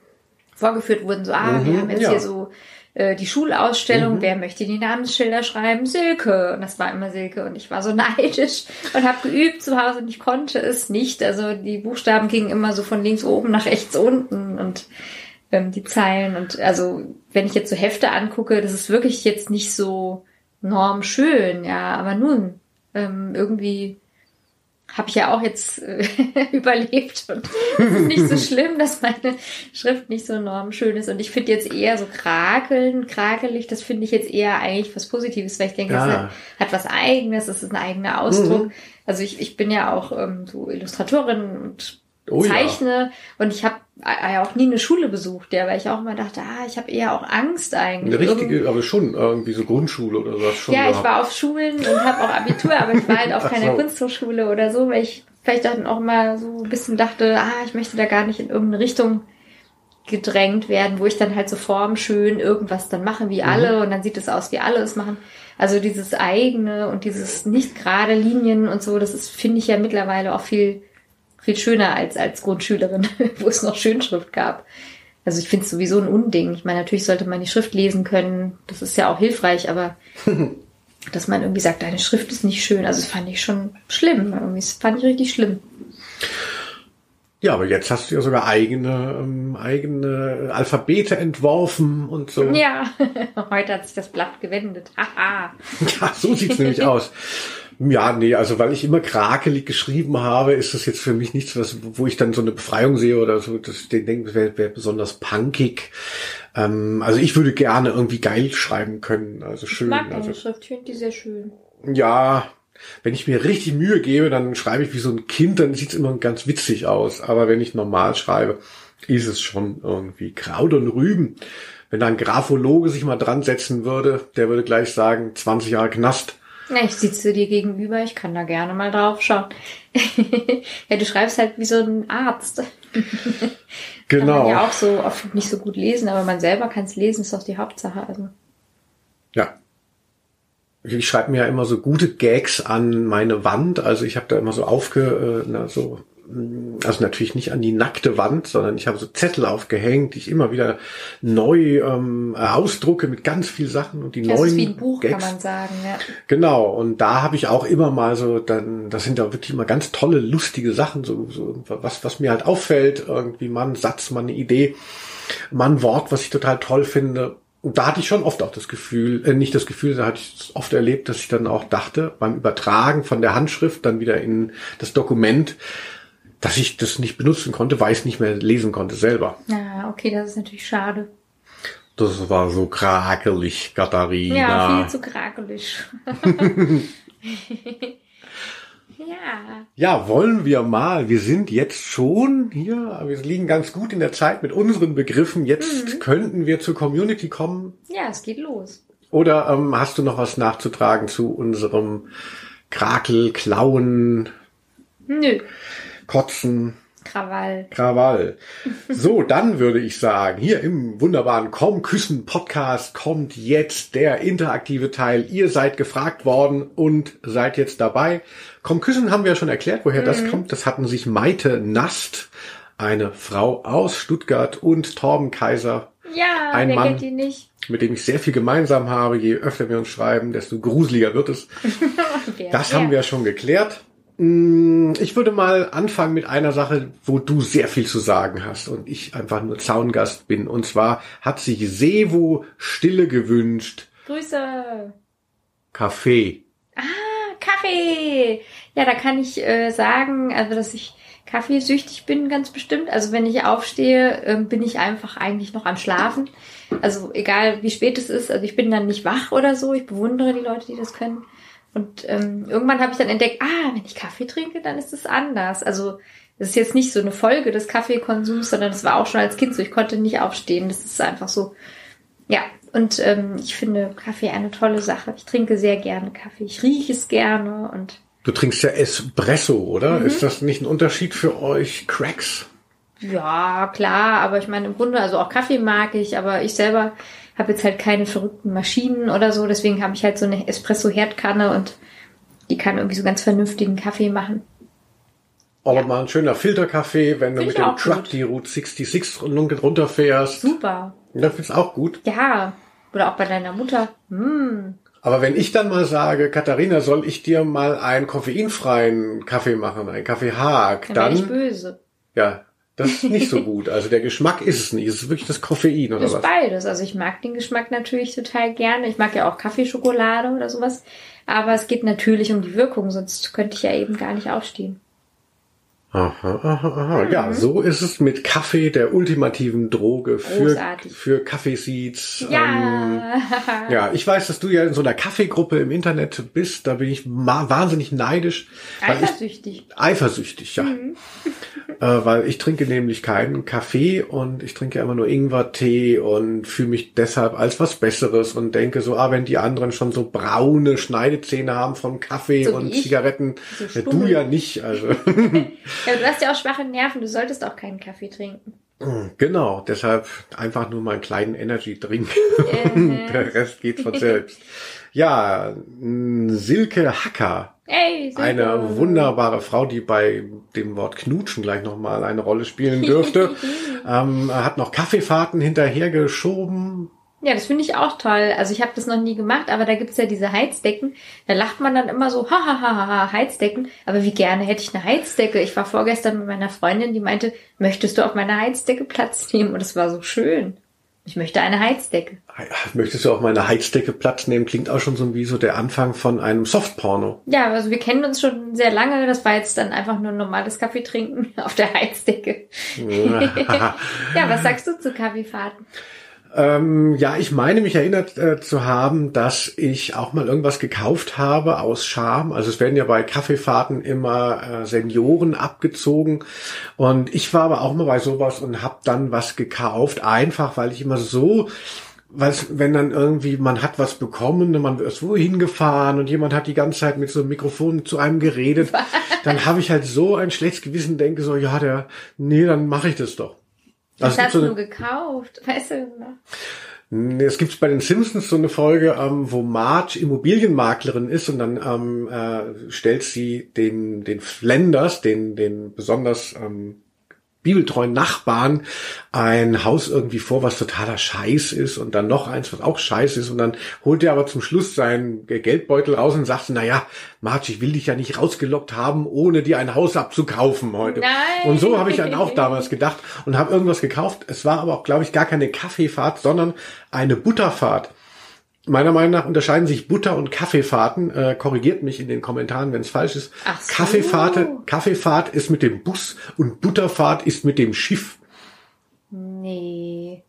vorgeführt wurden, so, ah, mhm, wir haben jetzt ja. hier so äh, die Schulausstellung, mhm. wer möchte die Namensschilder schreiben? Silke. Und das war immer Silke. Und ich war so neidisch und habe geübt zu Hause und ich konnte es nicht. Also die Buchstaben gingen immer so von links oben nach rechts unten und ähm, die Zeilen. Und also wenn ich jetzt so Hefte angucke, das ist wirklich jetzt nicht so Norm schön, ja, aber nun, ähm, irgendwie habe ich ja auch jetzt äh, überlebt und es ist nicht so schlimm, dass meine Schrift nicht so enorm schön ist. Und ich finde jetzt eher so krakeln, krakelig, das finde ich jetzt eher eigentlich was Positives, weil ich denke, ja. es hat, hat, was Eigenes, es ist ein eigener Ausdruck. Mhm. Also ich, ich bin ja auch ähm, so Illustratorin und oh, zeichne ja. und ich habe ja auch nie eine Schule besucht, ja, weil ich auch immer dachte, ah, ich habe eher auch Angst eigentlich. Eine richtige, Irgend aber schon irgendwie so Grundschule oder so. Schon ja, gehabt. ich war auf Schulen und habe auch Abitur, aber ich war halt auf keiner so. Kunsthochschule oder so, weil ich vielleicht dann auch mal so ein bisschen dachte, ah, ich möchte da gar nicht in irgendeine Richtung gedrängt werden, wo ich dann halt so formschön irgendwas dann mache wie alle mhm. und dann sieht es aus wie alle es machen. Also dieses eigene und dieses nicht gerade Linien und so, das ist, finde ich ja mittlerweile auch viel viel schöner als als Grundschülerin, wo es noch Schönschrift gab. Also ich finde es sowieso ein Unding. Ich meine, natürlich sollte man die Schrift lesen können. Das ist ja auch hilfreich, aber dass man irgendwie sagt, deine Schrift ist nicht schön, also das fand ich schon schlimm. Irgendwie das fand ich richtig schlimm. Ja, aber jetzt hast du ja sogar eigene, ähm, eigene Alphabete entworfen und so. Ja, heute hat sich das Blatt gewendet. Haha. ja, so sieht's nämlich aus. Ja, nee, also weil ich immer krakelig geschrieben habe, ist das jetzt für mich nichts, was, wo ich dann so eine Befreiung sehe oder so, dass ich denke, das wäre wär besonders punkig. Ähm, also ich würde gerne irgendwie geil schreiben können. Also schön. Ich mag deine also, Schrift, ich finde die sehr schön. Ja, wenn ich mir richtig Mühe gebe, dann schreibe ich wie so ein Kind, dann sieht's immer ganz witzig aus. Aber wenn ich normal schreibe, ist es schon irgendwie Kraut und Rüben. Wenn da ein Graphologe sich mal dran setzen würde, der würde gleich sagen, 20 Jahre Knast. Ich sitze dir gegenüber, ich kann da gerne mal drauf schauen. ja, du schreibst halt wie so ein Arzt. genau. Kann man ja auch so oft nicht so gut lesen, aber man selber kann es lesen, ist doch die Hauptsache. Also. Ja. Ich schreibe mir ja immer so gute Gags an meine Wand. Also ich habe da immer so aufge, äh, na, so also natürlich nicht an die nackte Wand, sondern ich habe so Zettel aufgehängt, die ich immer wieder neu ähm, ausdrucke mit ganz viel Sachen und die das neuen. Das ist wie ein Buch, Gags. kann man sagen, ja. Genau, und da habe ich auch immer mal so, dann, das sind ja wirklich immer ganz tolle, lustige Sachen, so, so was, was mir halt auffällt, irgendwie mal ein Satz, mal eine Idee, mal ein Wort, was ich total toll finde. und da hatte ich schon oft auch das Gefühl, äh, nicht das Gefühl, da hatte ich es oft erlebt, dass ich dann auch dachte, beim Übertragen von der Handschrift dann wieder in das Dokument, dass ich das nicht benutzen konnte, weil ich es nicht mehr lesen konnte selber. Ja, okay, das ist natürlich schade. Das war so krakelig, Katharina. Ja, viel zu krakelig. Ja. Ja, wollen wir mal. Wir sind jetzt schon hier, wir liegen ganz gut in der Zeit mit unseren Begriffen. Jetzt mhm. könnten wir zur Community kommen. Ja, es geht los. Oder ähm, hast du noch was nachzutragen zu unserem Krakel, Klauen, Nö. Kotzen? Krawall. Krawall. So, dann würde ich sagen, hier im wunderbaren Komm Küssen Podcast kommt jetzt der interaktive Teil. Ihr seid gefragt worden und seid jetzt dabei. Komm Küssen haben wir ja schon erklärt, woher mhm. das kommt. Das hatten sich Maite Nast, eine Frau aus Stuttgart und Torben Kaiser. Ja, ein Mann, mit dem ich sehr viel gemeinsam habe. Je öfter wir uns schreiben, desto gruseliger wird es. das haben wir schon geklärt. Mm, ich würde mal anfangen mit einer Sache, wo du sehr viel zu sagen hast und ich einfach nur Zaungast bin. Und zwar hat sich Sevo Stille gewünscht. Grüße. Kaffee. Ah, Kaffee. Ja, da kann ich äh, sagen, also dass ich kaffeesüchtig bin, ganz bestimmt. Also wenn ich aufstehe, äh, bin ich einfach eigentlich noch am Schlafen. Also egal wie spät es ist, also ich bin dann nicht wach oder so. Ich bewundere die Leute, die das können. Und ähm, irgendwann habe ich dann entdeckt, ah, wenn ich Kaffee trinke, dann ist es anders. Also das ist jetzt nicht so eine Folge des Kaffeekonsums, sondern das war auch schon als Kind so. Ich konnte nicht aufstehen. Das ist einfach so. Ja, und ähm, ich finde Kaffee eine tolle Sache. Ich trinke sehr gerne Kaffee. Ich rieche es gerne und. Du trinkst ja Espresso, oder? Mhm. Ist das nicht ein Unterschied für euch, Cracks? Ja, klar, aber ich meine im Grunde, also auch Kaffee mag ich, aber ich selber habe jetzt halt keine verrückten Maschinen oder so, deswegen habe ich halt so eine Espresso-Herdkanne und die kann irgendwie so ganz vernünftigen Kaffee machen. Aber ja. mal ein schöner Filterkaffee, wenn Find du mit dem Truck gut. die Route 66 runterfährst. Super. Da findest du auch gut. Ja. Oder auch bei deiner Mutter. Hm. Aber wenn ich dann mal sage, Katharina, soll ich dir mal einen koffeinfreien Kaffee machen, einen Kaffee Haag, dann, dann ich böse. Ja, das ist nicht so gut. Also der Geschmack ist es nicht. Es ist wirklich das Koffein oder das ist was? beides. Also ich mag den Geschmack natürlich total gerne. Ich mag ja auch Kaffeeschokolade oder sowas. Aber es geht natürlich um die Wirkung, sonst könnte ich ja eben gar nicht aufstehen. Aha, aha, aha. Mhm. Ja, so ist es mit Kaffee, der ultimativen Droge für, für Kaffeeseeds. Ja. Ähm, ja, ich weiß, dass du ja in so einer Kaffeegruppe im Internet bist. Da bin ich wahnsinnig neidisch. Eifersüchtig. Ich, eifersüchtig, ja. Mhm. äh, weil ich trinke nämlich keinen Kaffee und ich trinke immer nur Ingwertee und fühle mich deshalb als was Besseres und denke so, ah, wenn die anderen schon so braune Schneidezähne haben vom Kaffee so und Zigaretten, so ja, du ja nicht. Also. Ja, du hast ja auch schwache Nerven, du solltest auch keinen Kaffee trinken. Hm, genau, deshalb einfach nur mal einen kleinen Energy Drink. Der Rest geht von selbst. Ja, Silke Hacker. Hey, Silke. Eine wunderbare Frau, die bei dem Wort Knutschen gleich nochmal eine Rolle spielen dürfte. ähm, hat noch Kaffeefahrten hinterhergeschoben ja, das finde ich auch toll. Also ich habe das noch nie gemacht, aber da gibt's ja diese Heizdecken. Da lacht man dann immer so, hahaha, Heizdecken. Aber wie gerne hätte ich eine Heizdecke. Ich war vorgestern mit meiner Freundin, die meinte, möchtest du auf meiner Heizdecke Platz nehmen? Und es war so schön. Ich möchte eine Heizdecke. Möchtest du auf meiner Heizdecke Platz nehmen? Klingt auch schon so wie so der Anfang von einem Softporno. Ja, also wir kennen uns schon sehr lange. Das war jetzt dann einfach nur normales Kaffee trinken auf der Heizdecke. ja, was sagst du zu Kaffeefahrten? Ähm, ja, ich meine mich erinnert äh, zu haben, dass ich auch mal irgendwas gekauft habe aus Scham. Also es werden ja bei Kaffeefahrten immer äh, Senioren abgezogen. Und ich war aber auch mal bei sowas und habe dann was gekauft, einfach weil ich immer so was, wenn dann irgendwie, man hat was bekommen, man ist wohin gefahren und jemand hat die ganze Zeit mit so einem Mikrofon zu einem geredet, dann habe ich halt so ein schlechtes Gewissen, denke so, ja, der, nee, dann mache ich das doch. Was hast so du gekauft? Weißt du noch? Es gibt bei den Simpsons so eine Folge, ähm, wo Marge Immobilienmaklerin ist und dann ähm, äh, stellt sie den, den Flanders, den, den besonders ähm, bibeltreuen Nachbarn ein Haus irgendwie vor, was totaler Scheiß ist und dann noch eins, was auch Scheiß ist und dann holt er aber zum Schluss seinen Geldbeutel raus und sagt, na ja, Marge, ich will dich ja nicht rausgelockt haben, ohne dir ein Haus abzukaufen heute. Nein. Und so habe ich dann auch damals gedacht und habe irgendwas gekauft. Es war aber auch, glaube ich, gar keine Kaffeefahrt, sondern eine Butterfahrt. Meiner Meinung nach unterscheiden sich Butter- und Kaffeefahrten. Äh, korrigiert mich in den Kommentaren, wenn es falsch ist. Ach so. Kaffeefahrt, Kaffeefahrt ist mit dem Bus und Butterfahrt ist mit dem Schiff. Nee.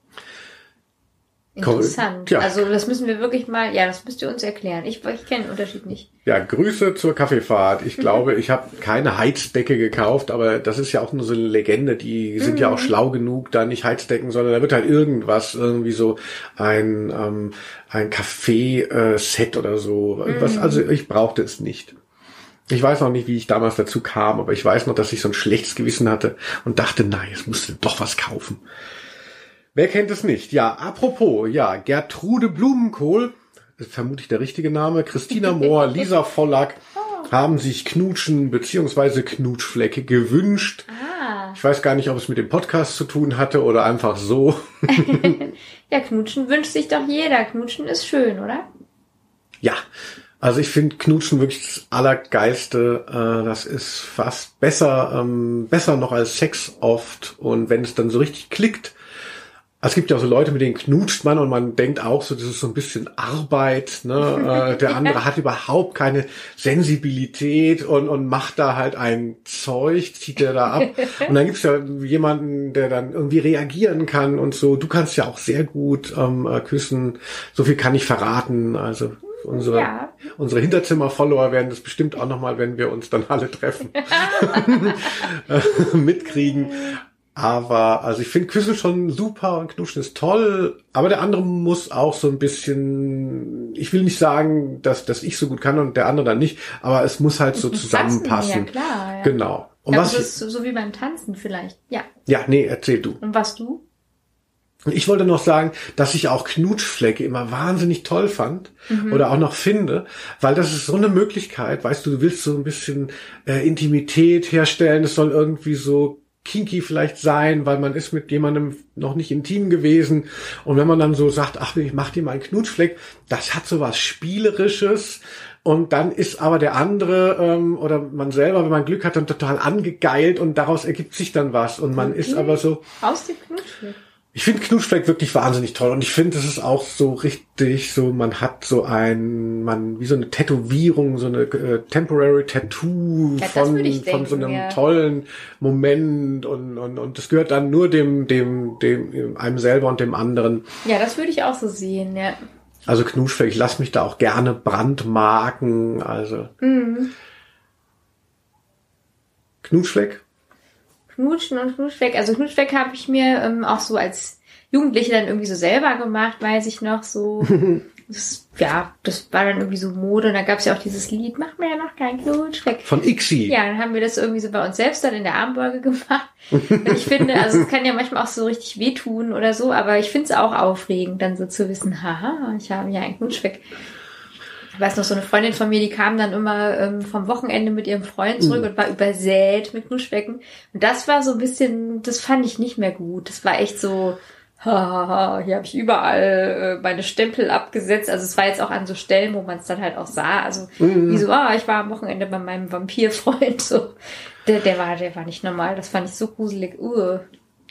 Interessant. ja. Also das müssen wir wirklich mal, ja, das müsst ihr uns erklären. Ich, ich kenne den Unterschied nicht. Ja, Grüße zur Kaffeefahrt. Ich glaube, ich habe keine Heizdecke gekauft, aber das ist ja auch nur so eine Legende. Die sind ja auch schlau genug, da nicht Heizdecken, sondern da wird halt irgendwas, irgendwie so ein, ähm, ein Kaffee-Set oder so. Was, also ich brauchte es nicht. Ich weiß noch nicht, wie ich damals dazu kam, aber ich weiß noch, dass ich so ein schlechtes Gewissen hatte und dachte, nein, jetzt musst du doch was kaufen. Wer kennt es nicht? Ja, apropos, ja, Gertrude Blumenkohl, ist vermutlich der richtige Name, Christina Mohr, Lisa Vollack haben sich Knutschen beziehungsweise Knutschflecke gewünscht. Ah. Ich weiß gar nicht, ob es mit dem Podcast zu tun hatte oder einfach so. Ja, Knutschen wünscht sich doch jeder. Knutschen ist schön, oder? Ja, also ich finde Knutschen wirklich das Allergeilste. Äh, das ist fast besser, ähm, besser noch als Sex oft. Und wenn es dann so richtig klickt, es gibt ja auch so Leute, mit denen knutscht man und man denkt auch so, das ist so ein bisschen Arbeit. Ne? Äh, der andere hat überhaupt keine Sensibilität und, und macht da halt ein Zeug, zieht der da ab. Und dann gibt's ja jemanden, der dann irgendwie reagieren kann und so. Du kannst ja auch sehr gut ähm, äh, küssen. So viel kann ich verraten. Also unsere, Ja. unsere Hinterzimmer-Follower werden das bestimmt auch nochmal, wenn wir uns dann alle treffen, äh, mitkriegen. Aber also ich finde Küssen schon super und Knuschen ist toll, aber der andere muss auch so ein bisschen, ich will nicht sagen, dass, dass ich so gut kann und der andere dann nicht, aber es muss halt so zusammenpassen. Ja, klar. Ja. Genau. Und ja, was das so, so wie beim Tanzen vielleicht. Ja. ja, nee, erzähl du. Und was du? Und ich wollte noch sagen, dass ich auch Knutschflecke immer wahnsinnig toll fand oder auch noch finde, weil das ist so eine Möglichkeit, weißt du, du willst so ein bisschen äh, Intimität herstellen, es soll irgendwie so kinky vielleicht sein, weil man ist mit jemandem noch nicht intim gewesen. Und wenn man dann so sagt, ach, ich mach dir mal einen Knutschfleck, das hat so was Spielerisches. Und dann ist aber der andere ähm, oder man selber, wenn man Glück hat, dann total angegeilt und daraus ergibt sich dann was. Und man ist aber so, Aus dem Knutschfleck. Ich finde Knutschfleck wirklich wahnsinnig toll und ich finde, es ist auch so richtig so, man hat so ein, man, wie so eine Tätowierung, so eine äh, temporary Tattoo Ja, von, von so einem ja. tollen Moment und, und, und das gehört dann nur dem, dem, dem, einem selber und dem anderen. Ja, das würde ich auch so sehen, ja. Also Knutschfleck, ich lasse mich da auch gerne brandmarken, also. Mhm. Knutschfleck? Knutschen und Knutschfleck. Also Knutschfleck habe ich mir ähm, auch so als Jugendliche dann irgendwie so selber gemacht, weiß ich noch so. das, ja, das war dann irgendwie so Mode. Und da gab es ja auch dieses Lied, mach mir ja noch keinen Knutschfleck. Von Ixi. Ja, dann haben wir das irgendwie so bei uns selbst dann in der Armbeuge gemacht. Und ich finde, also es kann ja manchmal auch so richtig wehtun oder so, aber ich finde es auch aufregend, dann so zu wissen, haha, ich habe ja einen Knutschfleck. Ich weiß noch, so eine Freundin von mir, die kam dann immer ähm, vom Wochenende mit ihrem Freund zurück und war übersät mit Knutschflecken. Und das war so ein bisschen, das fand ich nicht mehr gut. Das war echt so, haha, hier habe ich überall äh, meine Stempel abgesetzt. Also es war jetzt auch an so Stellen, wo man es dann halt auch sah. Also wie so, ah, ich war am Wochenende bei meinem Vampirfreund. So, der, der war, der war nicht normal. Das fand ich so gruselig. Uh.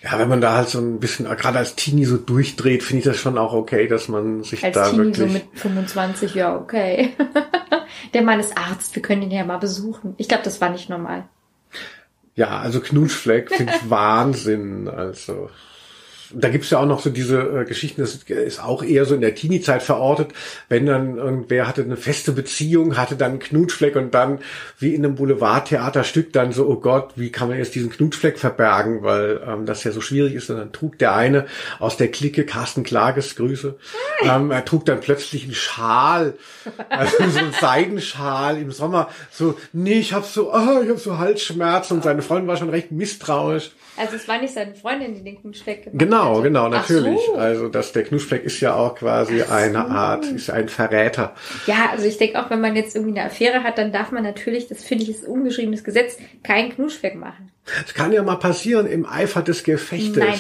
Ja, wenn man da halt so ein bisschen, gerade als Teenie so durchdreht, finde ich das schon auch okay, dass man sich Als da Teenie wirklich. so mit 25, ja, okay. der Mann ist Arzt, wir können ihn ja mal besuchen. Ich glaube, das war nicht normal. Ja, also Knutschfleck finde ich Wahnsinn. Also da gibt's ja auch noch so diese äh, Geschichten, das ist auch eher so in der Teenie-Zeit verortet, wenn dann irgendwer hatte eine feste Beziehung, hatte dann einen Knutschfleck und dann wie in einem Boulevardtheaterstück dann so, oh Gott, wie kann man jetzt diesen Knutschfleck verbergen, weil ähm, das ja so schwierig ist. Und dann trug der eine aus der Clique, Carsten Klages, Grüße, ähm, er trug dann plötzlich einen Schal, also so einen Seidenschal im Sommer, so, nee, ich hab so, ah, ich hab so Halsschmerzen. Und seine Freundin war schon recht misstrauisch. Also es war nicht seine Freundin, die den Knutschfleck gemacht Genau, Genau, genau, natürlich. So. Also das, der Knutschfleck ist ja auch quasi so. eine Art, ist ein Verräter. Ja, also ich denke auch, wenn man jetzt irgendwie eine Affäre hat, dann darf man natürlich, das finde ich ist ungeschriebenes Gesetz, keinen Knutschfleck machen. Das kann ja mal passieren im Eifer des Gefechtes. Nein.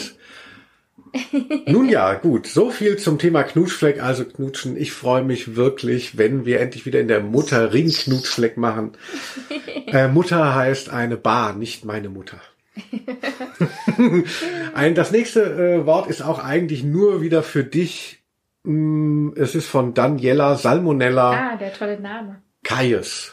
Nun ja, gut. So viel zum Thema Knutschfleck, also Knutschen. Ich freue mich wirklich, wenn wir endlich wieder in der Mutter Ring Knutschfleck machen. Äh, Mutter heißt eine Bar, nicht meine Mutter. Ein, das nächste äh, Wort ist auch eigentlich nur wieder für dich. Mm, es ist von Daniela Salmonella. Ah, der tolle Name. Kaius.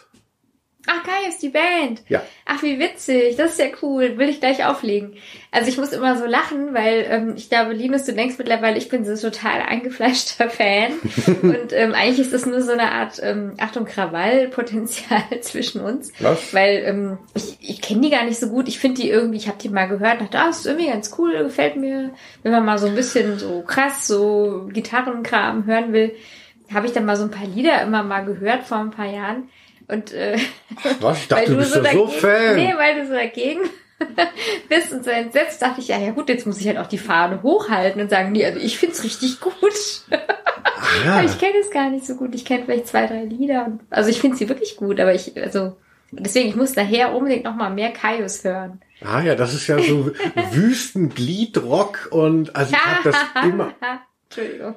Ach, Kai ist die Band. Ja. Ach, wie witzig. Das ist ja cool. Will ich gleich auflegen. Also ich muss immer so lachen, weil ähm, ich glaube, Linus, du denkst mittlerweile, ich bin so total eingefleischter Fan. Und ähm, eigentlich ist das nur so eine Art, ähm, Achtung, Krawall-Potenzial zwischen uns. Was? Weil ähm, ich, ich kenne die gar nicht so gut. Ich finde die irgendwie, ich habe die mal gehört, dachte, ah, ist irgendwie ganz cool, gefällt mir. Wenn man mal so ein bisschen so krass, so Gitarrenkram hören will, habe ich dann mal so ein paar Lieder immer mal gehört vor ein paar Jahren. Und äh, Was? Ich dachte, du bist so, dagegen, so Fan. Nee, weil du so dagegen bist und so entsetzt, dachte ich, ja, ja gut, jetzt muss ich halt auch die Fahne hochhalten und sagen, nee, also ich find's richtig gut. ja. Aber ich kenne es gar nicht so gut. Ich kenne vielleicht zwei, drei Lieder. Und, also ich finde sie wirklich gut, aber ich, also deswegen, ich muss nachher unbedingt nochmal mehr Kaius hören. Ah ja, das ist ja so Wüstengliedrock und also ich habe das immer. Entschuldigung.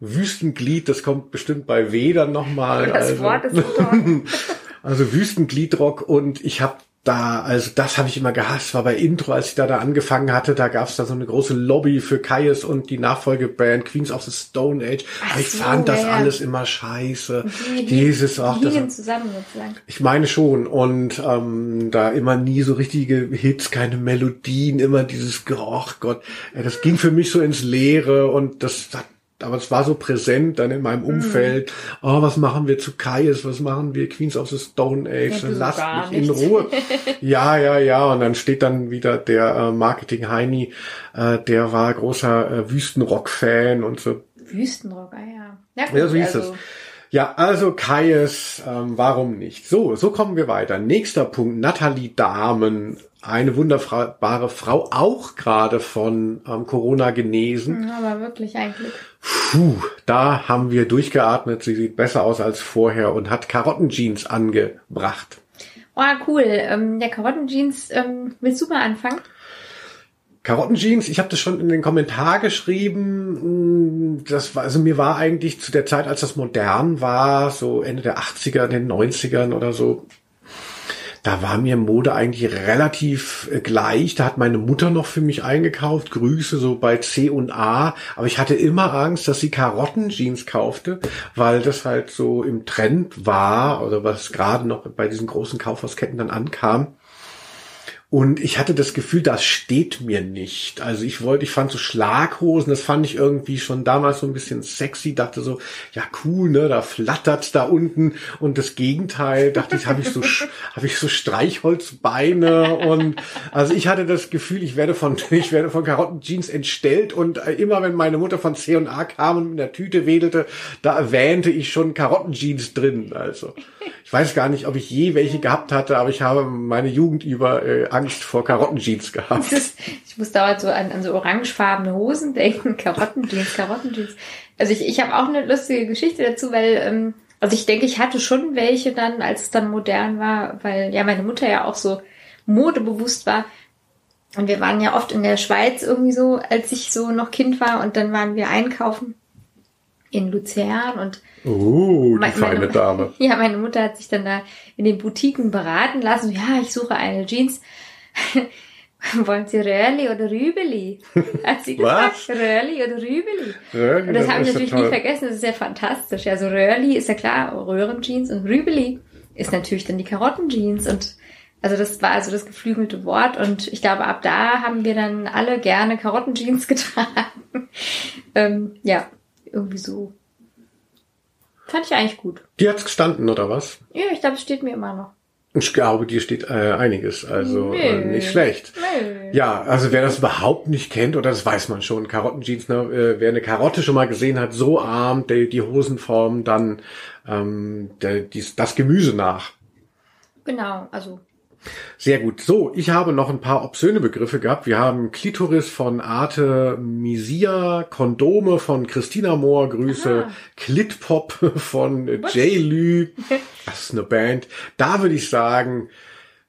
Wüstenglied, das kommt bestimmt bei W dann nochmal. Das also, Wort ist also Wüstengliedrock und ich habe da, also das habe ich immer gehasst, war bei Intro, als ich da da angefangen hatte, da gab es da so eine große Lobby für Kaius und die Nachfolgeband Queens of the Stone Age. Ach ich so, fand das ja. alles immer scheiße. Die, Dieses auch. Die das, zusammen sozusagen. Ich meine schon. Und ähm, da immer nie so richtige Hits, keine Melodien, immer dieses, ach Gott, das ging für mich so ins Leere und das hat aber es war so präsent dann in meinem mhm. Umfeld. Mhm. Oh, was machen wir zu Kaius? Was machen wir Queens of the Stone Age? Ja, Lasst mich nicht. in Ruhe. ja, ja, ja. Und dann steht dann wieder der äh, Marketing Heini, äh, der war großer äh, Wüstenrock-Fan und so. Wüstenrock, ah ja. Ja, gut, ja so hieß also. es. Ja, also Kaius, ähm, warum nicht? So, so kommen wir weiter. Nächster Punkt, Nathalie Dahmen eine wunderbare Frau, auch gerade von ähm, Corona genesen. Aber wirklich eigentlich. Puh, da haben wir durchgeatmet. Sie sieht besser aus als vorher und hat Karottenjeans angebracht. Oh, cool. Ähm, der Karottenjeans, ähm, willst du mal anfangen? Karottenjeans, ich habe das schon in den Kommentar geschrieben. Das war, also mir war eigentlich zu der Zeit, als das modern war, so Ende der 80er, den 90ern oder so, da war mir Mode eigentlich relativ äh, gleich. Da hat meine Mutter noch für mich eingekauft. Grüße so bei C und A. Aber ich hatte immer Angst, dass sie Karottenjeans kaufte, weil das halt so im Trend war oder was gerade noch bei diesen großen Kaufhausketten dann ankam. Und ich hatte das Gefühl, das steht mir nicht. Also ich wollte, ich fand so Schlaghosen, das fand ich irgendwie schon damals so ein bisschen sexy, dachte so, ja cool, ne, da flattert's da unten. Und das Gegenteil, dachte ich, habe ich so, habe ich so Streichholzbeine und also ich hatte das Gefühl, ich werde von, ich werde von Karottenjeans entstellt und äh, immer wenn meine Mutter von C und A kam und mit einer Tüte wedelte, da erwähnte ich schon Karottenjeans drin. Also ich weiß gar nicht, ob ich je welche gehabt hatte, aber ich habe meine Jugend über äh, Angst vor Karottenjeans gehabt. Ist, ich muss dauernd so an, an so orangefarbene Hosen denken, Karottenjeans, Karottenjeans. Also ich, ich habe auch eine lustige Geschichte dazu, weil, ähm, also ich denke, ich hatte schon welche dann, als es dann modern war, weil ja meine Mutter ja auch so modebewusst war. Und wir waren ja oft in der Schweiz irgendwie so, als ich so noch Kind war und dann waren wir einkaufen in Luzern und Oh, die feine Dame. Ja, meine Mutter hat sich dann da in den Boutiquen beraten lassen. Ja, ich suche eine Jeans. Wollen Sie Röhrli oder Rübeli? Hat sie gesagt, Röhrli oder Rübeli? Röhrli, und das, das habe ich natürlich nie vergessen, das ist ja fantastisch. Also Röhrli ist ja klar, Röhrenjeans und Rübeli ist natürlich dann die Karottenjeans und also das war also das geflügelte Wort und ich glaube, ab da haben wir dann alle gerne Karottenjeans getragen. ähm, ja, irgendwie so. Fand ich eigentlich gut. Die hat's gestanden, oder was? Ja, ich glaube, es steht mir immer noch. Ich glaube, dir steht äh, einiges, also äh, nicht schlecht. Nee. Ja, also wer das überhaupt nicht kennt, oder das weiß man schon, Karottenjeans, ne, äh, wer eine Karotte schon mal gesehen hat, so arm, die, die Hosenform, dann ähm, der, dies, das Gemüse nach. Genau, also Sehr gut. So, ich habe noch ein paar obszöne Begriffe gehabt. Wir haben Klitoris von Arte Misia, Kondome von Christina Mohr, Grüße, Aha. Klitpop von J. Das ist eine Band. Da würde ich sagen,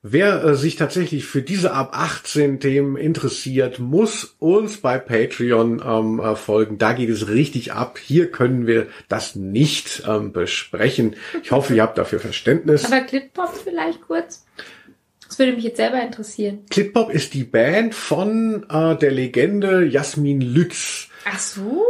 Wer äh, sich tatsächlich für diese ab 18 Themen interessiert, muss uns bei Patreon ähm, äh, folgen. Da geht es richtig ab. Hier können wir das nicht ähm, besprechen. Ich hoffe, ihr habt dafür Verständnis. Aber Clitpop vielleicht kurz? Das würde mich jetzt selber interessieren. Clitpop ist die Band von äh, der Legende Jasmin Lütz. Ach so.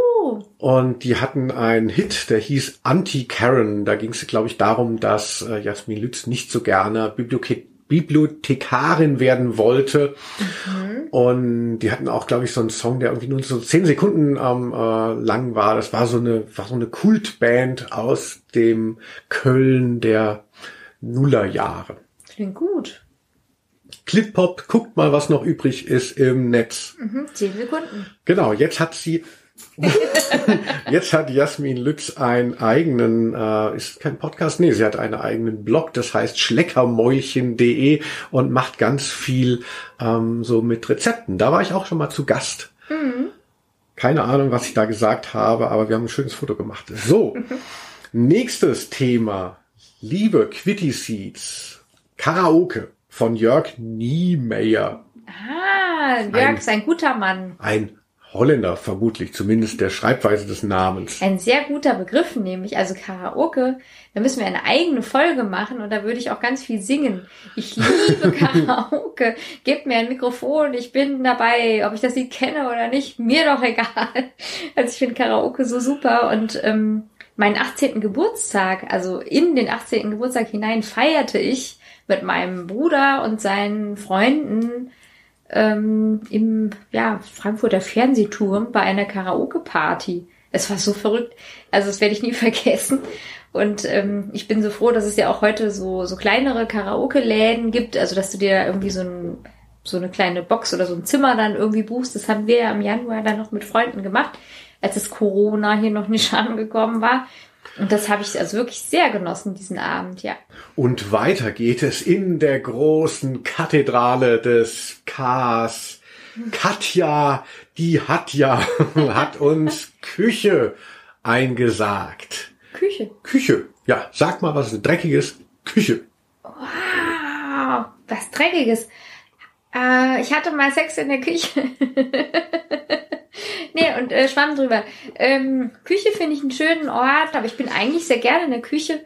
Und die hatten einen Hit, der hieß Anti-Karen. Da ging es, glaube ich, darum, dass äh, Jasmin Lütz nicht so gerne Bibliothek Bibliothekarin werden wollte. Mhm. Und die hatten auch, glaube ich, so einen Song, der irgendwie nur so zehn Sekunden ähm, äh, lang war. Das war so eine, war so eine Kultband aus dem Köln der Nullerjahre. Klingt gut. Clip-Pop, guckt mal, was noch übrig ist im Netz. Mhm, zehn Sekunden. Genau, jetzt hat sie Jetzt hat Jasmin Lütz einen eigenen, äh, ist kein Podcast, nee, sie hat einen eigenen Blog, das heißt schleckermäulchen.de und macht ganz viel ähm, so mit Rezepten. Da war ich auch schon mal zu Gast. Mhm. Keine Ahnung, was ich da gesagt habe, aber wir haben ein schönes Foto gemacht. So, nächstes Thema. Liebe Quitty Seeds. Karaoke von Jörg Niemeyer. Ah, Jörg ein, ist ein guter Mann. Ein Holländer vermutlich, zumindest der Schreibweise des Namens. Ein sehr guter Begriff nämlich, also Karaoke. Da müssen wir eine eigene Folge machen und da würde ich auch ganz viel singen. Ich liebe Karaoke. Gebt mir ein Mikrofon, ich bin dabei, ob ich das Lied kenne oder nicht, mir doch egal. Also ich finde Karaoke so super und ähm, meinen 18. Geburtstag, also in den 18. Geburtstag hinein feierte ich mit meinem Bruder und seinen Freunden ähm, im ja, Frankfurter Fernsehturm bei einer Karaoke-Party. Es war so verrückt. Also das werde ich nie vergessen. Und ähm, ich bin so froh, dass es ja auch heute so, so kleinere Karaoke-Läden gibt. Also dass du dir irgendwie so, ein, so eine kleine Box oder so ein Zimmer dann irgendwie buchst. Das haben wir ja im Januar dann noch mit Freunden gemacht, als das Corona hier noch nicht angekommen war. Und das habe ich also wirklich sehr genossen, diesen Abend, ja. Und weiter geht es in der großen Kathedrale des Ks. Katja, die hat ja, hat uns Küche eingesagt. Küche? Küche. Ja, sag mal, was ist dreckiges? Küche. Wow, was dreckiges. Äh, ich hatte mal Sex in der Küche. nee, und äh, Schwamm drüber. Ähm, Küche finde ich einen schönen Ort, aber ich bin eigentlich sehr gerne in der Küche.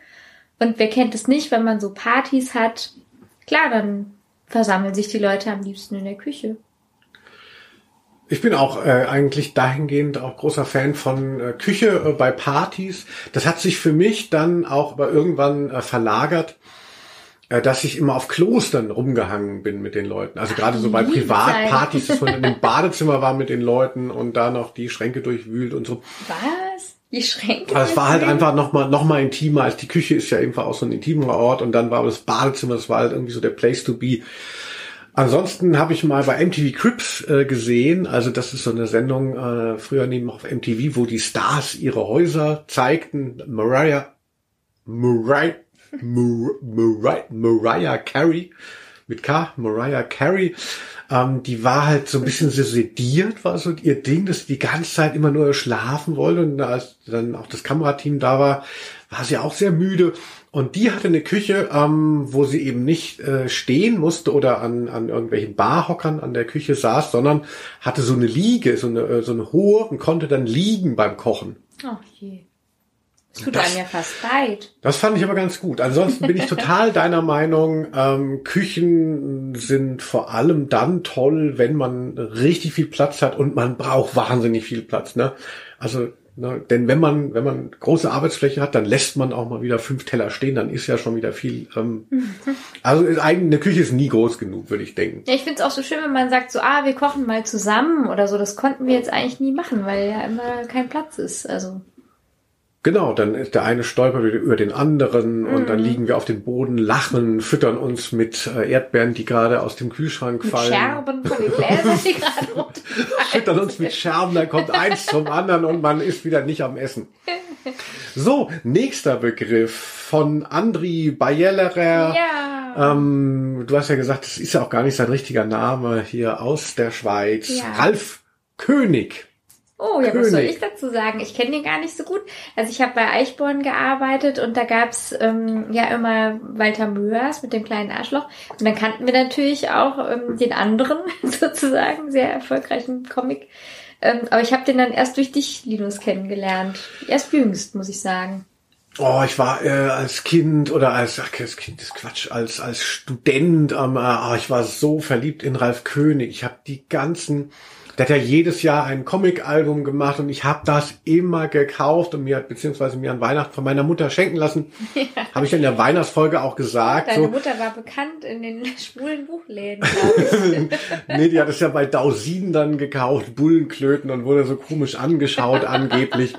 Und wer kennt es nicht, wenn man so Partys hat? Klar, dann versammeln sich die Leute am liebsten in der Küche. Ich bin auch äh, eigentlich dahingehend auch großer Fan von äh, Küche äh, bei Partys. Das hat sich für mich dann auch aber irgendwann äh, verlagert dass ich immer auf Klostern rumgehangen bin mit den Leuten. Also gerade so bei Privatpartys, dass man in dem Badezimmer war mit den Leuten und da noch die Schränke durchwühlt und so. Was? Die Schränke? Also es war halt einfach noch mal, noch mal intimer als die Küche ist ja einfach auch so ein intimer Ort und dann war das Badezimmer, das war halt irgendwie so der Place to be. Ansonsten habe ich mal bei MTV Crips äh, gesehen, also das ist so eine Sendung äh, früher neben auf MTV, wo die Stars ihre Häuser zeigten. Mariah, Mariah, Mariah, Mariah Carey mit K, Mariah Carey, ähm, die war halt so ein bisschen so sediert, war so ihr Ding, dass sie die ganze Zeit immer nur schlafen wollte und als dann auch das Kamerateam da war, war sie auch sehr müde und die hatte eine Küche, ähm, wo sie eben nicht äh, stehen musste oder an, an irgendwelchen Barhockern an der Küche saß, sondern hatte so eine Liege, so eine, äh, so eine hohe und konnte dann liegen beim Kochen. Ach je. Das tut das, einem ja fast leid. Das fand ich aber ganz gut. Ansonsten bin ich total deiner Meinung, ähm, Küchen sind vor allem dann toll, wenn man richtig viel Platz hat und man braucht wahnsinnig viel Platz. Ne? Also, ne, denn wenn man, wenn man große Arbeitsfläche hat, dann lässt man auch mal wieder fünf Teller stehen, dann ist ja schon wieder viel. Ähm, also ist eigentlich, eine Küche ist nie groß genug, würde ich denken. Ja, ich finde es auch so schön, wenn man sagt, so, ah, wir kochen mal zusammen oder so. Das konnten wir jetzt eigentlich nie machen, weil ja immer kein Platz ist. Also. Genau, dann ist der eine stolpert über den anderen und dann mhm. liegen wir auf dem Boden, lachen, füttern uns mit äh, Erdbeeren, die gerade aus dem Kühlschrank mit fallen. Scherben von den Gläsern, die gerade runterfallen. Füttern uns mit Scherben, dann kommt eins zum anderen und man ist wieder nicht am Essen. So, nächster Begriff von Andri Bayellerer. Ja. Ähm, du hast ja gesagt, das ist ja auch gar nicht sein richtiger Name hier aus der Schweiz. Ja. Ralf König. Oh, ja, König. was soll ich dazu sagen? Ich kenne den gar nicht so gut. Also ich habe bei Eichborn gearbeitet und da gab's ähm, ja immer Walter Möhrs mit dem kleinen Arschloch. Und dann kannten wir natürlich auch ähm, den anderen, sozusagen, sehr erfolgreichen Comic. Ähm, aber ich habe den dann erst durch dich, Linus, kennengelernt. Erst jüngst, muss ich sagen. Oh, ich war äh, als Kind oder als ach, als Kind ist Quatsch, als als Student, ähm, äh, oh, ich war so verliebt in Ralf König. Ich habe die ganzen der hat ja jedes Jahr ein Comic-Album gemacht und ich habe das immer gekauft und mir hat beziehungsweise mir an Weihnachten von meiner Mutter schenken lassen. Ja. Habe ich in der Weihnachtsfolge auch gesagt. Deine so, Mutter war bekannt in den schwulen Buchläden. nee, die hat es ja bei Dausin dann gekauft, Bullenklöten und wurde so komisch angeschaut angeblich.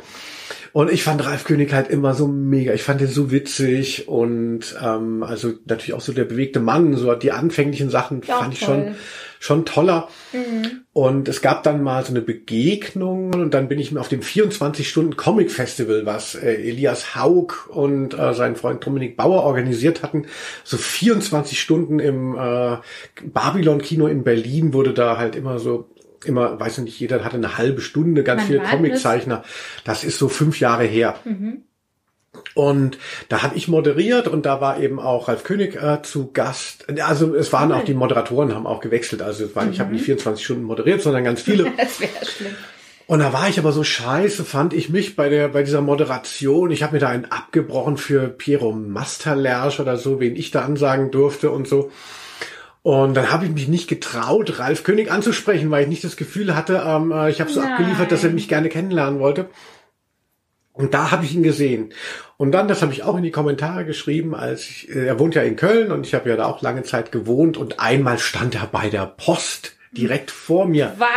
Und ich fand Ralf König halt immer so mega. Ich fand den so witzig und ähm, also natürlich auch so der bewegte Mann. So die anfänglichen Sachen ja, fand ich schon schon toller. Mhm. Und es gab dann mal so eine Begegnung und dann bin ich mir auf dem 24-Stunden-Comic-Festival, was äh, Elias Haug und äh, sein Freund Dominik Bauer organisiert hatten. So 24 Stunden im äh, Babylon-Kino in Berlin wurde da halt immer so immer, weiß ich nicht, jeder hatte eine halbe Stunde, ganz Wann viele Comiczeichner. Das ist so fünf Jahre her. Mhm. Und da habe ich moderiert und da war eben auch Ralf König äh, zu Gast. Also es waren auch die Moderatoren, haben auch gewechselt. Also es war, mhm. ich habe nicht 24 Stunden moderiert, sondern ganz viele. das wäre schlimm. Und da war ich aber so scheiße, fand ich mich bei der bei dieser Moderation. Ich habe mir da einen abgebrochen für Piero Masterlersch oder so, wen ich da ansagen durfte und so. Und dann habe ich mich nicht getraut, Ralf König anzusprechen, weil ich nicht das Gefühl hatte, ähm, äh, ich habe so Nein. abgeliefert, dass er mich gerne kennenlernen wollte. Und da habe ich ihn gesehen. Und dann, das habe ich auch in die Kommentare geschrieben, als ich, äh, er wohnt ja in Köln und ich habe ja da auch lange Zeit gewohnt und einmal stand er bei der Post direkt vor mir Was?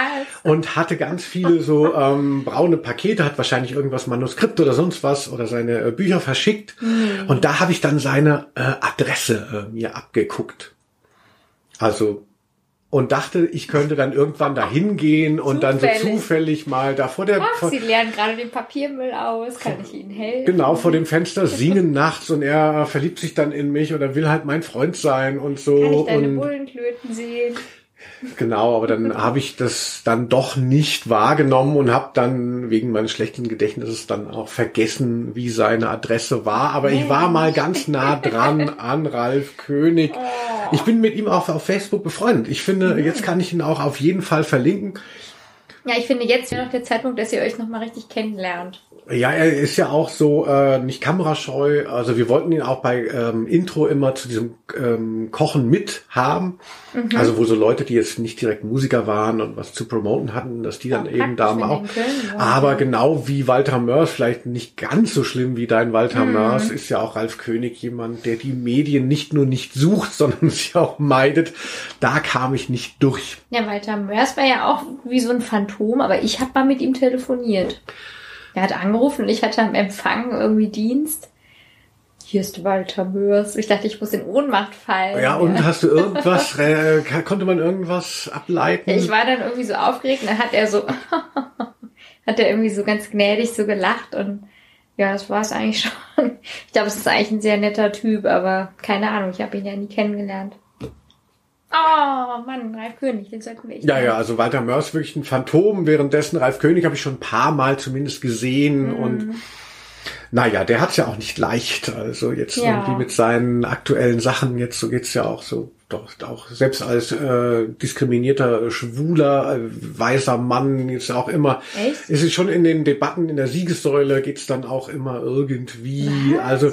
und hatte ganz viele so ähm, braune Pakete, hat wahrscheinlich irgendwas Manuskript oder sonst was oder seine äh, Bücher verschickt. Mhm. Und da habe ich dann seine äh, Adresse äh, mir abgeguckt. Also und dachte, ich könnte dann irgendwann da hingehen und dann so zufällig mal da vor der... Ach, vor, Sie lernen gerade den Papiermüll aus, kann ich Ihnen helfen? Genau, vor dem Fenster singen nachts und er verliebt sich dann in mich oder will halt mein Freund sein und so. Kann ich deine und Bullenklöten sehen? Genau, aber dann habe ich das dann doch nicht wahrgenommen und habe dann wegen meines schlechten Gedächtnisses dann auch vergessen, wie seine Adresse war. Aber ich war mal ganz nah dran an Ralf König. Ich bin mit ihm auch auf Facebook befreundet. Ich finde, jetzt kann ich ihn auch auf jeden Fall verlinken. Ja, ich finde jetzt wäre noch der Zeitpunkt, dass ihr euch nochmal richtig kennenlernt. Ja, er ist ja auch so äh, nicht kamerascheu. Also wir wollten ihn auch bei ähm, Intro immer zu diesem ähm, Kochen mit haben. Mhm. Also wo so Leute, die jetzt nicht direkt Musiker waren und was zu promoten hatten, dass die dann eben da mal auch. Köln, Aber genau wie Walter Mörs, vielleicht nicht ganz so schlimm wie dein Walter mhm. Mörs, ist ja auch Ralf König jemand, der die Medien nicht nur nicht sucht, sondern sie auch meidet. Da kam ich nicht durch. Ja, Walter Mörs war ja auch wie so ein Phantom, aber ich habe mal mit ihm telefoniert. Er hat angerufen und ich hatte am Empfang irgendwie Dienst. Hier ist Walter Mörs. Ich dachte, ich muss in Ohnmacht fallen. Ja, und hast du irgendwas, äh, konnte man irgendwas ableiten? Ich war dann irgendwie so aufgeregt und dann hat er so, hat er irgendwie so ganz gnädig so gelacht und ja, das war es eigentlich schon. Ich glaube, es ist eigentlich ein sehr netter Typ, aber keine Ahnung, ich habe ihn ja nie kennengelernt. Oh Mann, Ralf König, den sollten wir echt. Ja, ja, also Walter Mörs wirklich ein Phantom. Währenddessen Ralf König habe ich schon ein paar Mal zumindest gesehen mhm. und naja, der hat's ja auch nicht leicht. Also jetzt ja. irgendwie mit seinen aktuellen Sachen, jetzt so geht's ja auch so, doch, auch selbst als äh, diskriminierter, schwuler, äh, weißer Mann, jetzt auch immer, Echt? ist es schon in den Debatten in der Siegessäule geht's dann auch immer irgendwie. Was? Also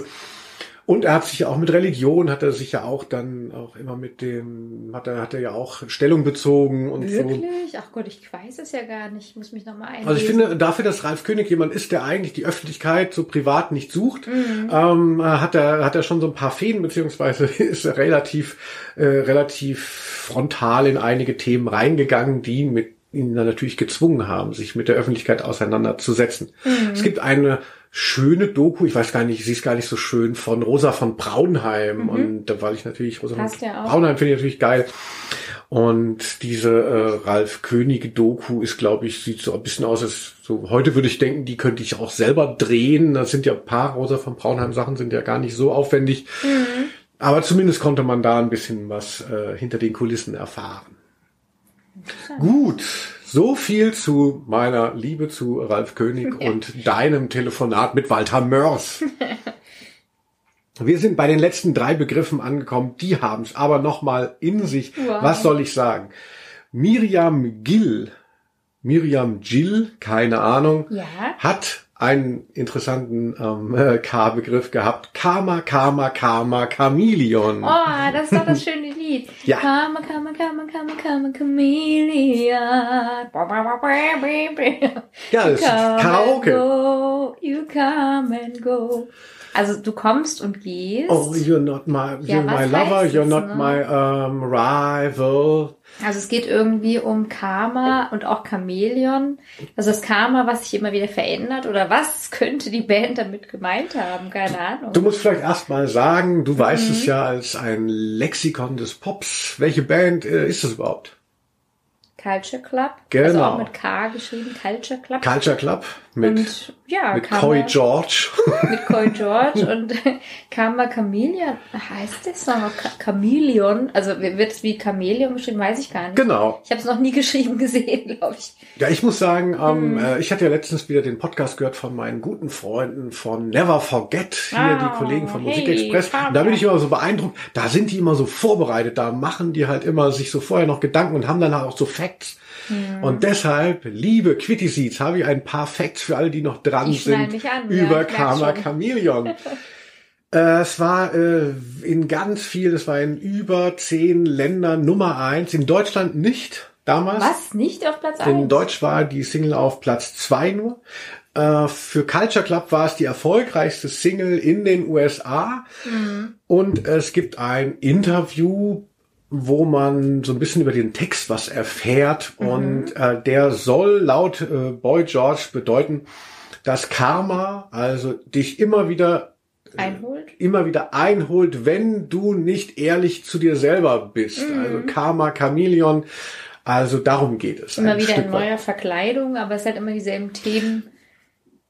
und er hat sich auch mit Religion, hat er sich ja auch dann auch immer mit dem, hat er, hat er ja auch Stellung bezogen und Wirklich? so. Wirklich? Ach Gott, ich weiß es ja gar nicht. Ich muss mich nochmal einlesen. Also ich finde, dafür, dass Ralf König jemand ist, der eigentlich die Öffentlichkeit so privat nicht sucht, mhm. ähm, hat er, hat er schon so ein paar Fäden, beziehungsweise ist er relativ, äh, relativ frontal in einige Themen reingegangen, die mit ihn dann natürlich gezwungen haben, sich mit der Öffentlichkeit auseinanderzusetzen. Mhm. Es gibt eine schöne Doku, ich weiß gar nicht, sie ist gar nicht so schön, von Rosa von Braunheim. Mhm. Und da war ich natürlich, Rosa Passt von ja Braunheim finde ich natürlich geil. Und diese äh, Ralf König Doku ist, glaube ich, sieht so ein bisschen aus, als so heute würde ich denken, die könnte ich auch selber drehen. Das sind ja ein paar Rosa von Braunheim Sachen, sind ja gar nicht so aufwendig. Mhm. Aber zumindest konnte man da ein bisschen was äh, hinter den Kulissen erfahren. Gut, so viel zu meiner Liebe zu Ralf König ja. und deinem Telefonat mit Walter Mörs. Wir sind bei den letzten drei Begriffen angekommen, die haben es aber nochmal in sich. Wow. Was soll ich sagen? Miriam Gill, Miriam Gill, keine Ahnung, ja. hat einen interessanten ähm, äh, K-Begriff gehabt. Karma, Karma, Karma, Chameleon. Oh, das ist doch das schöne Lied. Ja. Karma, Karma, Karma, Karma, Karma, Chameleon. Ja, das ist Karaoke. Go, you come and go. Also du kommst und gehst. Oh, you're not my, you're ja, my lover, you're not ne? my um, rival. Also es geht irgendwie um Karma und auch Chamäleon. Also das Karma, was sich immer wieder verändert oder was könnte die Band damit gemeint haben? Keine Ahnung. Du musst vielleicht erst mal sagen, du mhm. weißt es ja als ein Lexikon des Pops. Welche Band äh, ist es überhaupt? Culture Club. Genau. Also auch mit K geschrieben, Culture Club. Culture Club mit, und, ja, mit Coy George. Mit Coy George und Karma Chameleon. Heißt das noch Chameleon? Also wird es wie Chameleon geschrieben, weiß ich gar nicht. Genau. Ich habe es noch nie geschrieben gesehen, glaube ich. Ja, ich muss sagen, ähm, mhm. ich hatte ja letztens wieder den Podcast gehört von meinen guten Freunden von Never Forget, hier oh, die Kollegen von hey, Musikexpress. Und da bin ich immer so beeindruckt. Da sind die immer so vorbereitet. Da machen die halt immer sich so vorher noch Gedanken und haben dann halt auch so Facts Mhm. Und deshalb, liebe Quitty Seeds, habe ich ein paar Facts für alle, die noch dran ich sind über ja, Karma Chameleon. Äh, es war äh, in ganz viel, es war in über zehn Ländern Nummer eins. In Deutschland nicht damals. Was? Nicht auf Platz eins? In Deutsch war die Single auf Platz zwei nur. Äh, für Culture Club war es die erfolgreichste Single in den USA. Mhm. Und es gibt ein Interview wo man so ein bisschen über den Text was erfährt mhm. und äh, der soll laut äh, Boy George bedeuten, dass Karma also dich immer wieder äh, einholt, immer wieder einholt, wenn du nicht ehrlich zu dir selber bist. Mhm. Also Karma, Chameleon, also darum geht es. Immer wieder Stück in neuer Verkleidung, aber es hat immer dieselben Themen.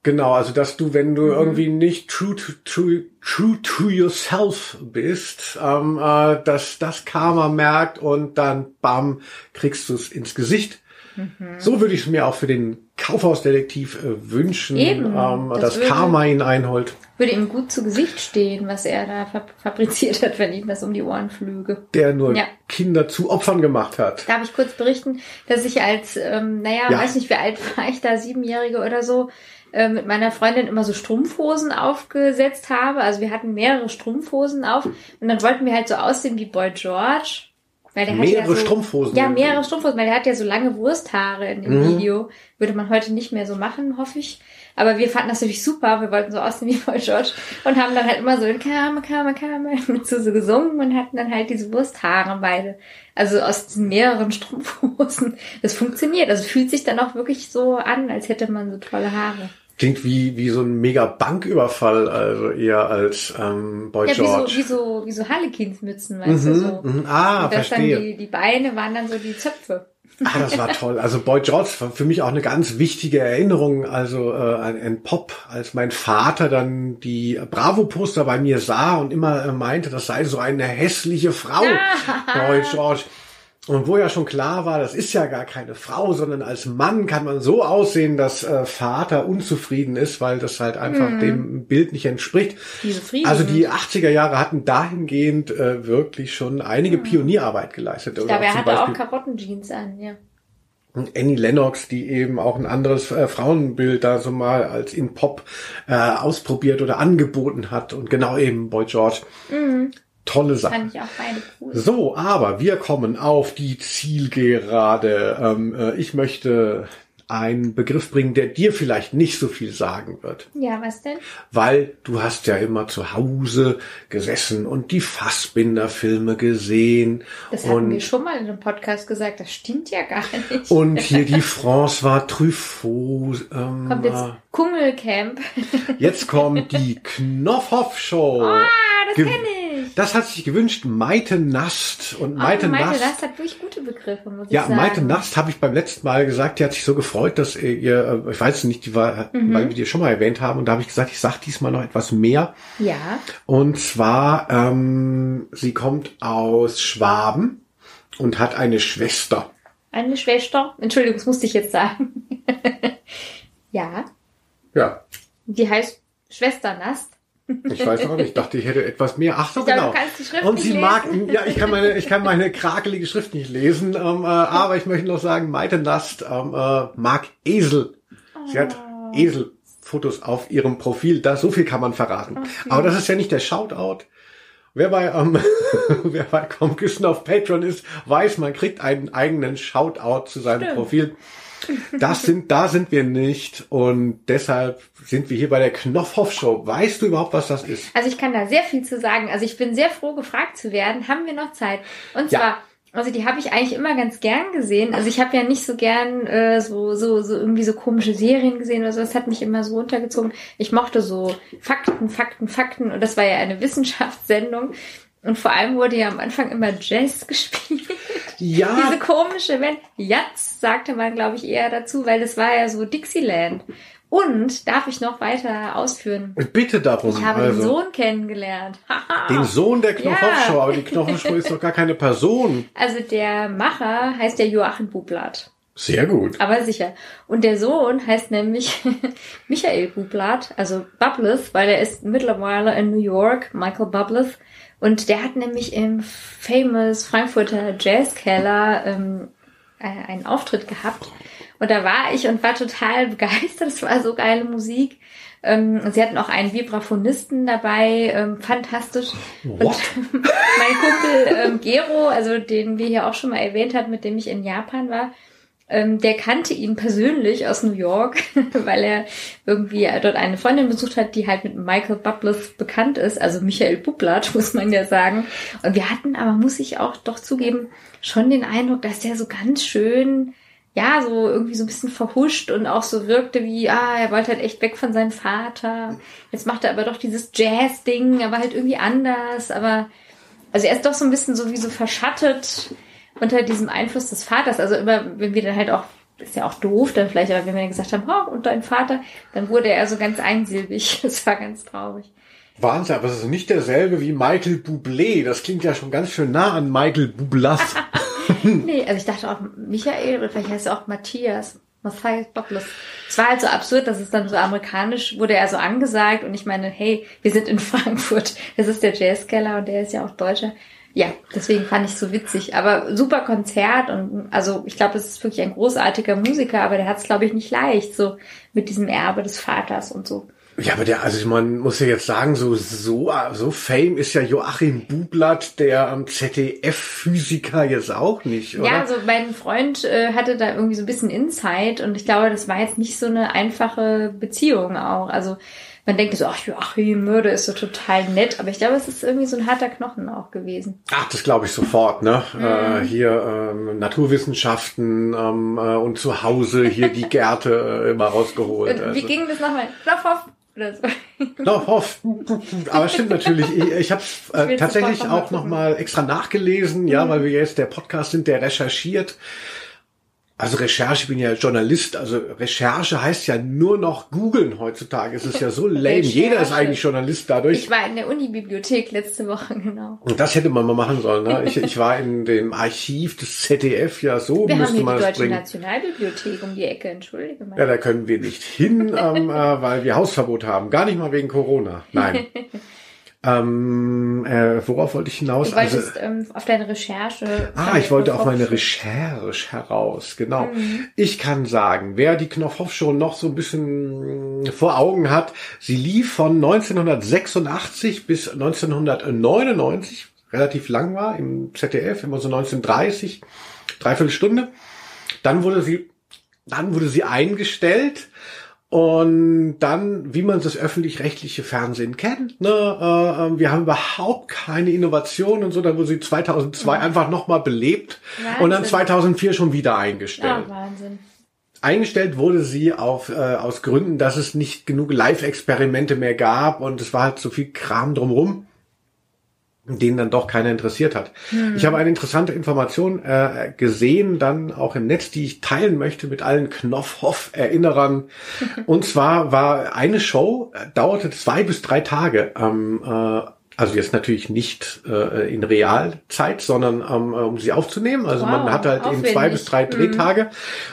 Genau, also dass du, wenn du mhm. irgendwie nicht true to, true, true to yourself bist, ähm, äh, dass das Karma merkt und dann bam, kriegst du es ins Gesicht. Mhm. So würde ich es mir auch für den Kaufhausdetektiv äh, wünschen, Eben, ähm, das dass würde, Karma ihn einholt. Würde ihm gut zu Gesicht stehen, was er da fabriziert hat, wenn ihm das um die Ohren flüge. Der nur ja. Kinder zu Opfern gemacht hat. Darf ich kurz berichten, dass ich als, ähm, naja, ja. weiß nicht, wie alt war ich da, Siebenjährige oder so, äh, mit meiner Freundin immer so Strumpfhosen aufgesetzt habe. Also wir hatten mehrere Strumpfhosen auf und dann wollten wir halt so aussehen wie Boy George. Weil der mehrere hat ja so, Strumpfhosen. Ja, mehrere Strumpfhosen, weil der hat ja so lange Wursthaare in dem mhm. Video. Würde man heute nicht mehr so machen, hoffe ich. Aber wir fanden das natürlich super. Wir wollten so aussehen wie Boy George und haben dann halt immer so in Kame, Kame, Kame mit so, so gesungen und hatten dann halt diese Wursthaare beide. Also aus diesen mehreren Strumpfhosen. Das funktioniert. Also fühlt sich dann auch wirklich so an, als hätte man so tolle Haare. Klingt wie, wie so ein mega Banküberfall, also eher als ähm, Boy ja, George. Wie so, wie so, wie so Harlequinsmützen, weißt mhm, du so. Mhm, ah, Und verstehe. Dann die, die Beine waren dann so die Zöpfe. Ah, das war toll. Also Boy George war für mich auch eine ganz wichtige Erinnerung. Also äh, ein, ein Pop, als mein Vater dann die Bravo-Poster bei mir sah und immer äh, meinte, das sei so eine hässliche Frau, Boy George. Und wo ja schon klar war, das ist ja gar keine Frau, sondern als Mann kann man so aussehen, dass äh, Vater unzufrieden ist, weil das halt einfach mm. dem Bild nicht entspricht. Also die 80er Jahre hatten dahingehend äh, wirklich schon einige mm. Pionierarbeit geleistet. Ich glaube, er hatte Beispiel, auch Karottenjeans an, ja. Annie Lennox, die eben auch ein anderes äh, Frauenbild da so mal als in Pop äh, ausprobiert oder angeboten hat und genau eben Boy George. Mhm. Tolle Sache. Fand ich auch beide cool. So, aber wir kommen auf die Zielgerade. Ähm, äh, ich möchte einen Begriff bringen, der dir vielleicht nicht so viel sagen wird. Ja, was denn? Weil du hast ja immer zu Hause gesessen und die Fassbinder-Filme gesehen. Das hatten wir schon mal in einem Podcast gesagt, das stimmt ja gar nicht. Und hier die François Truffaut. Ähm, kommt jetzt Kungelcamp. jetzt kommt die Knopfhoff-Show. Ah, das kenne ich. Das hat sich gewünscht Maite Nast. Und Maite, oh, Maite Nast, Nast hat wirklich gute Begriffe, muss ja, ich sagen. Maite Nast habe ich beim letzten Mal gesagt, die hat sich so gefreut, dass ihr, äh, ich weiß nicht, die war, Mhm. weil wir die schon mal erwähnt haben, und da habe ich gesagt, ich sag diesmal noch etwas mehr. Ja. Und zwar, ähm, sie kommt aus Schwaben und hat eine Schwester. Eine Schwester. Entschuldigung, das musste ich jetzt sagen. ja. Ja, Die heißt Schwester Nast. Ich weiß auch nicht. Ich dachte, ich hätte etwas mehr. Ach so, Ich glaube, genau. Schrift Und nicht sie lesen. mag, ja, ich kann meine, ich kann meine krakelige Schrift nicht lesen, ähm, äh, aber ich möchte noch sagen, Maite Nast ähm, äh, mag Esel. Sie hat Oh. Eselfotos auf ihrem Profil. Da so viel kann man verraten. Aber das ist ja nicht der Shoutout. Wer bei, ähm, wer bei Comkissen auf Patreon ist, weiß, man kriegt einen eigenen Shoutout zu seinem Stimmt. Profil. Das sind, da sind wir nicht und deshalb sind wir hier bei der Knopfhoff Show. Weißt du überhaupt, was das ist? Also ich kann da sehr viel zu sagen. Also ich bin sehr froh, gefragt zu werden. Haben wir noch Zeit? Und Ja. zwar, also die habe ich eigentlich immer ganz gern gesehen. Also ich habe ja nicht so gern äh, so, so, so irgendwie so komische Serien gesehen oder so. Das hat mich immer so runtergezogen. Ich mochte so Fakten, Fakten, Fakten. Und das war ja eine Wissenschaftssendung. Und vor allem wurde ja am Anfang immer Jazz gespielt. Ja, Diese komische Welt. Jazz sagte man, glaube ich, eher dazu, weil es war ja so Dixieland. Und darf ich noch weiter ausführen? bitte darum. Ich habe also. den Sohn kennengelernt. Den Sohn der Show, Ja. aber die Show ist doch gar keine Person. Also der Macher heißt der Joachim Bublatt. Sehr gut. Aber sicher. Und der Sohn heißt nämlich Michael Bublatt, also Bubbles, weil er ist mittlerweile in New York, Michael Bubbles. Und der hat nämlich im famous Frankfurter Jazzkeller ähm, äh, einen Auftritt gehabt. Und da war ich und war total begeistert. Es war so geile Musik. Ähm, sie hatten auch einen Vibraphonisten dabei, ähm, fantastisch. What? Und mein Kumpel ähm, Gero, also den wir hier auch schon mal erwähnt hatten, mit dem ich in Japan war, ähm, der kannte ihn persönlich aus New York, weil er irgendwie dort eine Freundin besucht hat, die halt mit Michael Bubbles bekannt ist, also Michael Bublatt, muss man ja sagen. Und wir hatten aber, muss ich auch doch zugeben, schon den Eindruck, dass der so ganz schön, ja, so irgendwie so ein bisschen verhuscht und auch so wirkte wie, ah, er wollte halt echt weg von seinem Vater. Jetzt macht er aber doch dieses Jazz-Ding, aber halt irgendwie anders, aber also er ist doch so ein bisschen so wie so verschattet unter diesem Einfluss des Vaters. Also immer, wenn wir dann halt auch, ist ja auch doof, dann vielleicht, aber wenn wir dann gesagt haben, oh, und dein Vater, dann wurde er so ganz einsilbig. Das war ganz traurig. Wahnsinn, aber es ist nicht derselbe wie Michael Bublé. Das klingt ja schon ganz schön nah an Michael Bublas. Nee, also ich dachte auch Michael oder vielleicht heißt er auch Matthias. Matthias Bubbles. Es war halt so absurd, dass es dann so amerikanisch wurde er so angesagt und ich meine, hey, wir sind in Frankfurt. Das ist der Jazzkeller und der ist ja auch Deutscher. Ja, deswegen fand ich so witzig. Aber super Konzert und also ich glaube, es ist wirklich ein großartiger Musiker, aber der hat es, glaube ich, nicht leicht, so mit diesem Erbe des Vaters und so. Ja, aber der, also man muss ja jetzt sagen, so, so, so Fame ist ja Joachim Bublatt, der ähm, ZDF-Physiker jetzt auch nicht, oder? Ja, also mein Freund äh, hatte da irgendwie so ein bisschen Insight und ich glaube, das war jetzt nicht so eine einfache Beziehung auch. Also man denkt so, ach Joachim Mörder ist so total nett, aber ich glaube, es ist irgendwie so ein harter Knochen auch gewesen. Ach, das glaube ich sofort, ne? Mhm. Äh, hier ähm, Naturwissenschaften ähm, äh, und zu Hause hier die Gärte äh, immer rausgeholt. Und wie ging das nochmal? Knopf auf oder so. No, hoff. Aber stimmt natürlich. Ich, ich habe äh, tatsächlich auch noch gucken. mal extra nachgelesen, ja, weil wir jetzt der Podcast sind, der recherchiert. Also Recherche, ich bin ja Journalist, also Recherche heißt ja nur noch googeln heutzutage. Es ist ja so lame. Recherche. Jeder ist eigentlich Journalist dadurch. Ich war in der Unibibliothek letzte Woche, genau. Und das hätte man mal machen sollen. Ne? Ich, ich war in dem Archiv des ZDF, ja so Wir haben müsste man die es Deutsche bringen. Nationalbibliothek um die Ecke, entschuldige mal. Ja, da können wir nicht hin, ähm, äh, weil wir Hausverbot haben. Gar nicht mal wegen Corona. Nein. ähm, äh, worauf wollte ich hinaus? Du wolltest ähm, auf deine Recherche. Ah, ich wollte auf meine Recherche heraus, genau. Mhm. Ich kann sagen, wer die Knopfhoff schon noch so ein bisschen vor Augen hat, sie lief von 1986 bis 1999, relativ lang war, im ZDF, immer so 1930, dreiviertel Stunde. Dann wurde sie, dann wurde sie eingestellt. Und dann, wie man das öffentlich-rechtliche Fernsehen kennt, ne, äh, äh, wir haben überhaupt keine Innovation und so, dann wurde sie 2002 einfach nochmal belebt und dann Wahnsinn. 2004 schon wieder eingestellt. Ja, Wahnsinn. Eingestellt wurde sie auf, äh, aus Gründen, dass es nicht genug Live-Experimente mehr gab und es war halt so viel Kram drumrum. Den dann doch keiner interessiert hat. Hm. Ich habe eine interessante Information äh, gesehen, dann auch im Netz, die ich teilen möchte mit allen Knopfhoff-Erinnerern. Und zwar war eine Show, äh, dauerte zwei bis drei Tage. Ähm, äh, also jetzt natürlich nicht äh, in Realzeit, sondern ähm, um sie aufzunehmen. Also wow, man hat halt eben zwei bis drei hm. Drehtage. Mhm.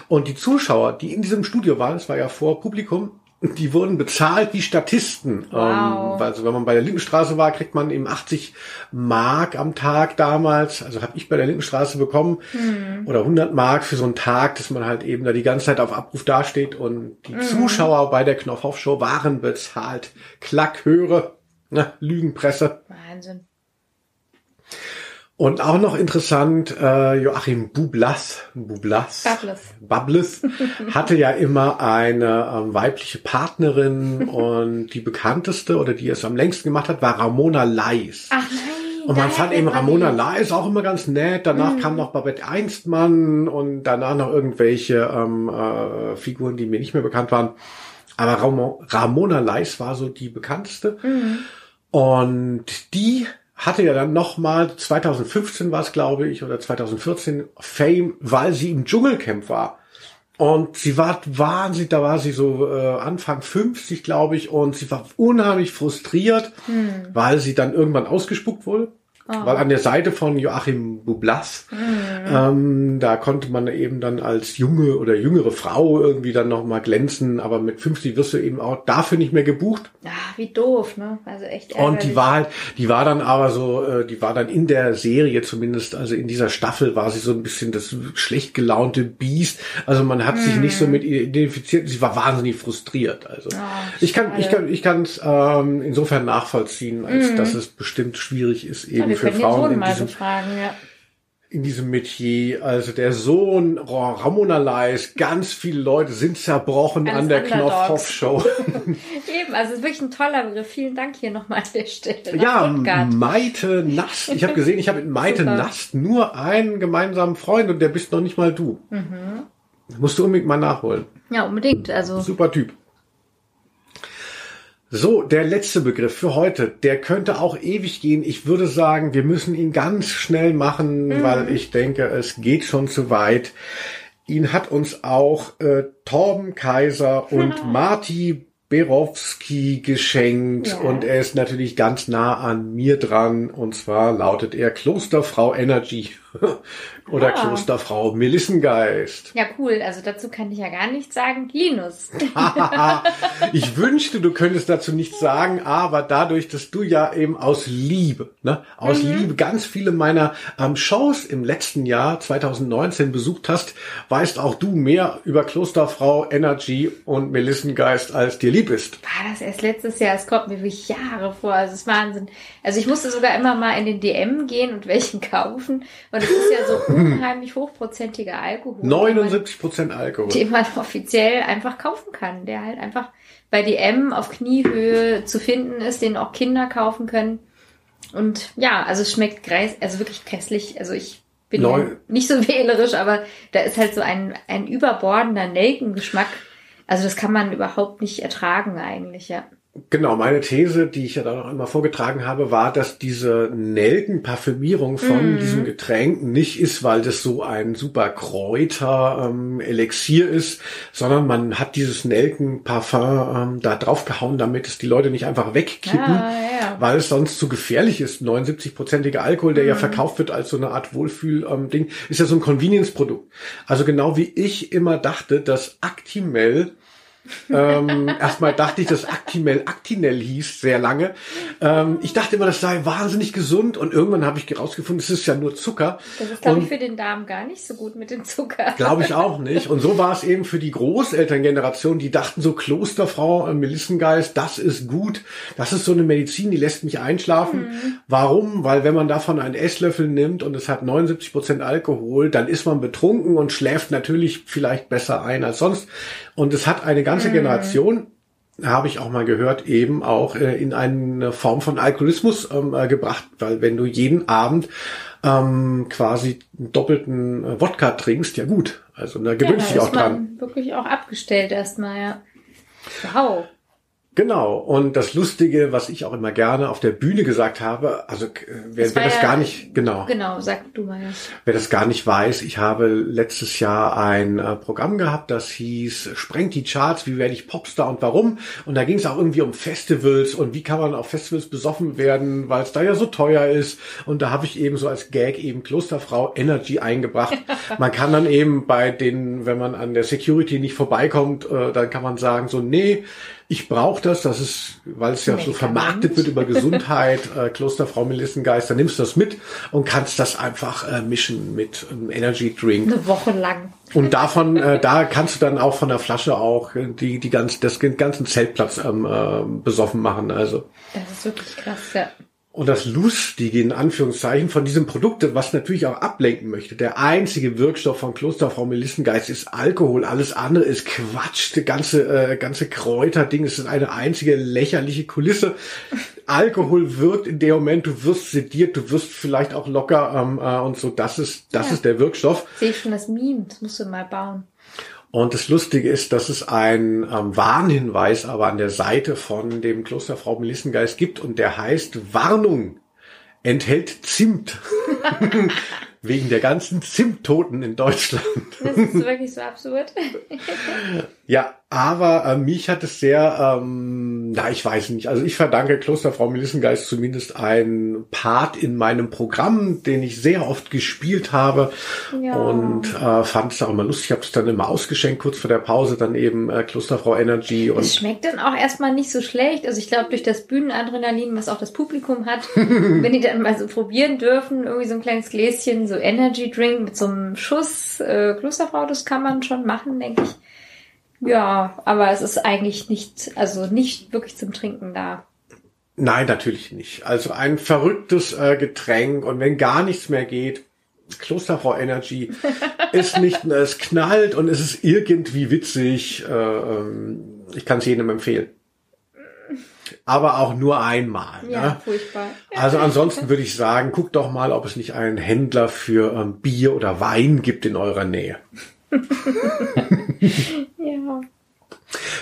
Und die Zuschauer, die in diesem Studio waren, es war ja vor Publikum, die wurden bezahlt wie Statisten. Wow. Ähm, also wenn man bei der Lindenstraße war, kriegt man eben 80 Mark am Tag damals. Also habe ich bei der Lindenstraße bekommen. Hm. Oder 100 Mark für so einen Tag, dass man halt eben da die ganze Zeit auf Abruf dasteht. Und die hm. Zuschauer bei der Knopfhoff-Show waren bezahlt. Klackhöre, ne, Lügenpresse. Wahnsinn. Und auch noch interessant, äh, Joachim Bublas, Bublas, Bubbles hatte ja immer eine ähm, weibliche Partnerin und die bekannteste oder die es am längsten gemacht hat, war Ramona Leis. Ach nein. Und man fand eben Ramona Leis auch immer ganz nett. Danach mhm. kam noch Babette Einstmann und danach noch irgendwelche ähm, äh, Figuren, die mir nicht mehr bekannt waren. Aber Ram Ramona Leis war so die bekannteste. Mhm. Und die hatte ja dann nochmal, 2015 war es glaube ich, oder 2014, Fame, weil sie im Dschungelcamp war. Und sie war wahnsinnig, da war sie so äh, Anfang 50, glaube ich, und sie war unheimlich frustriert, hm. weil sie dann irgendwann ausgespuckt wurde. Oh. Weil an der Seite von Joachim Bublas, mhm. ähm, da konnte man eben dann als junge oder jüngere Frau irgendwie dann nochmal glänzen, aber mit 50 wirst du eben auch dafür nicht mehr gebucht. Ja, wie doof, ne? Also echt ärgerlich. Und die war halt, die war dann aber so, äh, die war dann in der Serie zumindest, also in dieser Staffel war sie so ein bisschen das schlecht gelaunte Biest. Also man hat mhm. sich nicht so mit identifiziert, sie war wahnsinnig frustriert. Also oh, ich kann, ich kann, ich kann es ähm, insofern nachvollziehen, als mhm. dass es bestimmt schwierig ist, eben für Frauen in diesem, befragen, ja. in diesem Metier. Also der Sohn oh, Ramona Leis, ganz viele Leute sind zerbrochen Alles an der Knopfhoff-Show. Eben, also es ist wirklich ein toller Begriff. Vielen Dank hier nochmal an der Stelle. Ja, Maite Nast. Ich habe gesehen, ich habe mit Maite Nast nur einen gemeinsamen Freund und der bist noch nicht mal du. Mhm. Musst du unbedingt mal nachholen. Ja, unbedingt. Also super Typ. So, der letzte Begriff für heute, der könnte auch ewig gehen. Ich würde sagen, wir müssen ihn ganz schnell machen, mhm. weil ich denke, es geht schon zu weit. Ihn hat uns auch äh, Torben Kaiser und Marti Berowski geschenkt ja. und er ist natürlich ganz nah an mir dran und zwar lautet er Klosterfrau Energy. Oder ah. Klosterfrau Melissengeist. Ja, cool. Also dazu kann ich ja gar nichts sagen. Linus. ich wünschte, du könntest dazu nichts sagen, aber dadurch, dass du ja eben aus Liebe, ne, aus mhm. Liebe ganz viele meiner ähm, Shows im letzten Jahr 2019 besucht hast, weißt auch du mehr über Klosterfrau Energy und Melissengeist, als dir lieb ist. War das erst letztes Jahr? Es kommt mir wirklich Jahre vor. Also es ist Wahnsinn. Also ich musste sogar immer mal in den DM gehen und welchen kaufen. Und es ist ja so unheimlich hochprozentiger Alkohol. 79 Prozent Alkohol. Den man offiziell einfach kaufen kann, der halt einfach bei DM auf Kniehöhe zu finden ist, den auch Kinder kaufen können. Und ja, also es schmeckt greis, also wirklich köstlich. Also ich bin ja nicht so wählerisch, aber da ist halt so ein, ein überbordender Nelkengeschmack. Also das kann man überhaupt nicht ertragen eigentlich, ja. Genau, meine These, die ich ja da noch einmal vorgetragen habe, war, dass diese Nelkenparfümierung von mm. diesem Getränk nicht ist, weil das so ein super Kräuter-Elixier ähm, ist, sondern man hat dieses Nelkenparfum ähm, da draufgehauen, damit es die Leute nicht einfach wegkippen, ah, ja. weil es sonst zu gefährlich ist. 79-prozentiger Alkohol, der mm. ja verkauft wird als so eine Art Wohlfühl-Ding, ähm, ist ja so ein Convenience-Produkt. Also genau wie ich immer dachte, dass Actimel ähm, erstmal dachte ich, dass Actimel Actinel hieß, sehr lange. Ähm, ich dachte immer, das sei wahnsinnig gesund und irgendwann habe ich herausgefunden, es ist ja nur Zucker. Das ist, glaube ich, für den Darm gar nicht so gut mit dem Zucker. Glaube ich auch nicht. Und so war es eben für die Großelterngeneration, die dachten so, Klosterfrau, äh, Melissengeist, das ist gut. Das ist so eine Medizin, die lässt mich einschlafen. Mhm. Warum? Weil wenn man davon einen Esslöffel nimmt und es hat 79 Prozent Alkohol, dann ist man betrunken und schläft natürlich vielleicht besser ein als sonst. Und es hat eine ganze mhm. Generation, habe ich auch mal gehört, eben auch äh, in eine Form von Alkoholismus ähm, äh, gebracht, weil wenn du jeden Abend ähm, quasi einen doppelten äh, Wodka trinkst, ja gut, also da gewöhnst ja, dich auch dran. Wirklich auch abgestellt erstmal, ja. Wow. Genau. Und das Lustige, was ich auch immer gerne auf der Bühne gesagt habe, also äh, wer das, wer das ja, gar nicht, genau. Genau, sag du mal. Ja. Wer das gar nicht weiß, ich habe letztes Jahr ein äh, Programm gehabt, das hieß Sprengt die Charts, wie werde ich Popstar und warum? Und da ging es auch irgendwie um Festivals und wie kann man auf Festivals besoffen werden, weil es da ja so teuer ist. Und da habe ich eben so als Gag eben Klosterfrau Energy eingebracht. man kann dann eben bei den, wenn man an der Security nicht vorbeikommt, äh, dann kann man sagen so, nee, ich brauche das, das ist, weil es ja so vermarktet wird über Gesundheit, äh, Klosterfrau Melissengeist, dann nimmst du das mit und kannst das einfach äh, mischen mit einem Energy Drink. Eine Woche lang. Und davon, äh, da kannst du dann auch von der Flasche auch die, die ganz, das ganzen Zeltplatz ähm, äh, besoffen machen. Also. Das ist wirklich krass, ja. Und das Lustige in Anführungszeichen von diesem Produkt, was natürlich auch ablenken möchte, der einzige Wirkstoff von Klosterfrau Melissengeist ist Alkohol, alles andere ist Quatsch, die ganze, äh, ganze Kräuterding ist eine einzige lächerliche Kulisse. Alkohol wirkt in dem Moment, du wirst sediert, du wirst vielleicht auch locker ähm, äh, und so, das ist, das ja. ist der Wirkstoff. Sehe ich schon das Meme, das musst du mal bauen. Und das Lustige ist, dass es einen ähm, Warnhinweis aber an der Seite von dem Klosterfrau Melissengeist gibt und der heißt Warnung enthält Zimt. Wegen der ganzen Zimttoten in Deutschland. Das ist wirklich so absurd. ja, aber äh, mich hat es sehr, ähm, na, ich weiß nicht. Also ich verdanke Klosterfrau Melissengeist zumindest einen Part in meinem Programm, den ich sehr oft gespielt habe ja. und äh, fand es auch immer lustig. Ich habe es dann immer ausgeschenkt, kurz vor der Pause, dann eben äh, Klosterfrau Energy. Und es schmeckt dann auch erstmal nicht so schlecht. Also ich glaube, durch das Bühnenadrenalin, was auch das Publikum hat, wenn die dann mal so probieren dürfen, irgendwie so ein kleines Gläschen, so Energy Drink mit so einem Schuss äh, Klosterfrau, das kann man schon machen, denke ich. Ja, aber es ist eigentlich nicht, also nicht wirklich zum Trinken da. Nein, natürlich nicht. Also ein verrücktes äh, Getränk und wenn gar nichts mehr geht, Klosterfrau Energy ist nicht, es knallt und es ist irgendwie witzig. Äh, ähm, ich kann es jedem empfehlen. Aber auch nur einmal. Ja, ne? furchtbar. Also ansonsten würde ich sagen, guckt doch mal, ob es nicht einen Händler für ähm, Bier oder Wein gibt in eurer Nähe. ja.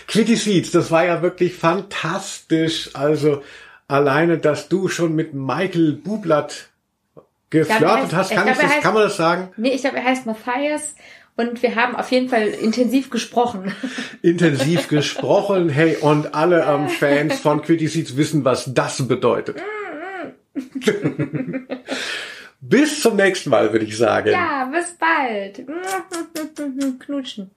Quitty Seeds, das war ja wirklich fantastisch. Also alleine, dass du schon mit Michael Bublatt geflirtet hast, kann, glaub, ich das, heißt, kann man das sagen? Nee, ich glaube, er heißt Matthias und wir haben auf jeden Fall intensiv gesprochen. Intensiv gesprochen, hey, und alle ähm, Fans von Quitty Seeds wissen, was das bedeutet. bis zum nächsten Mal, würde ich sagen. Ja, bis bald. Knutschen.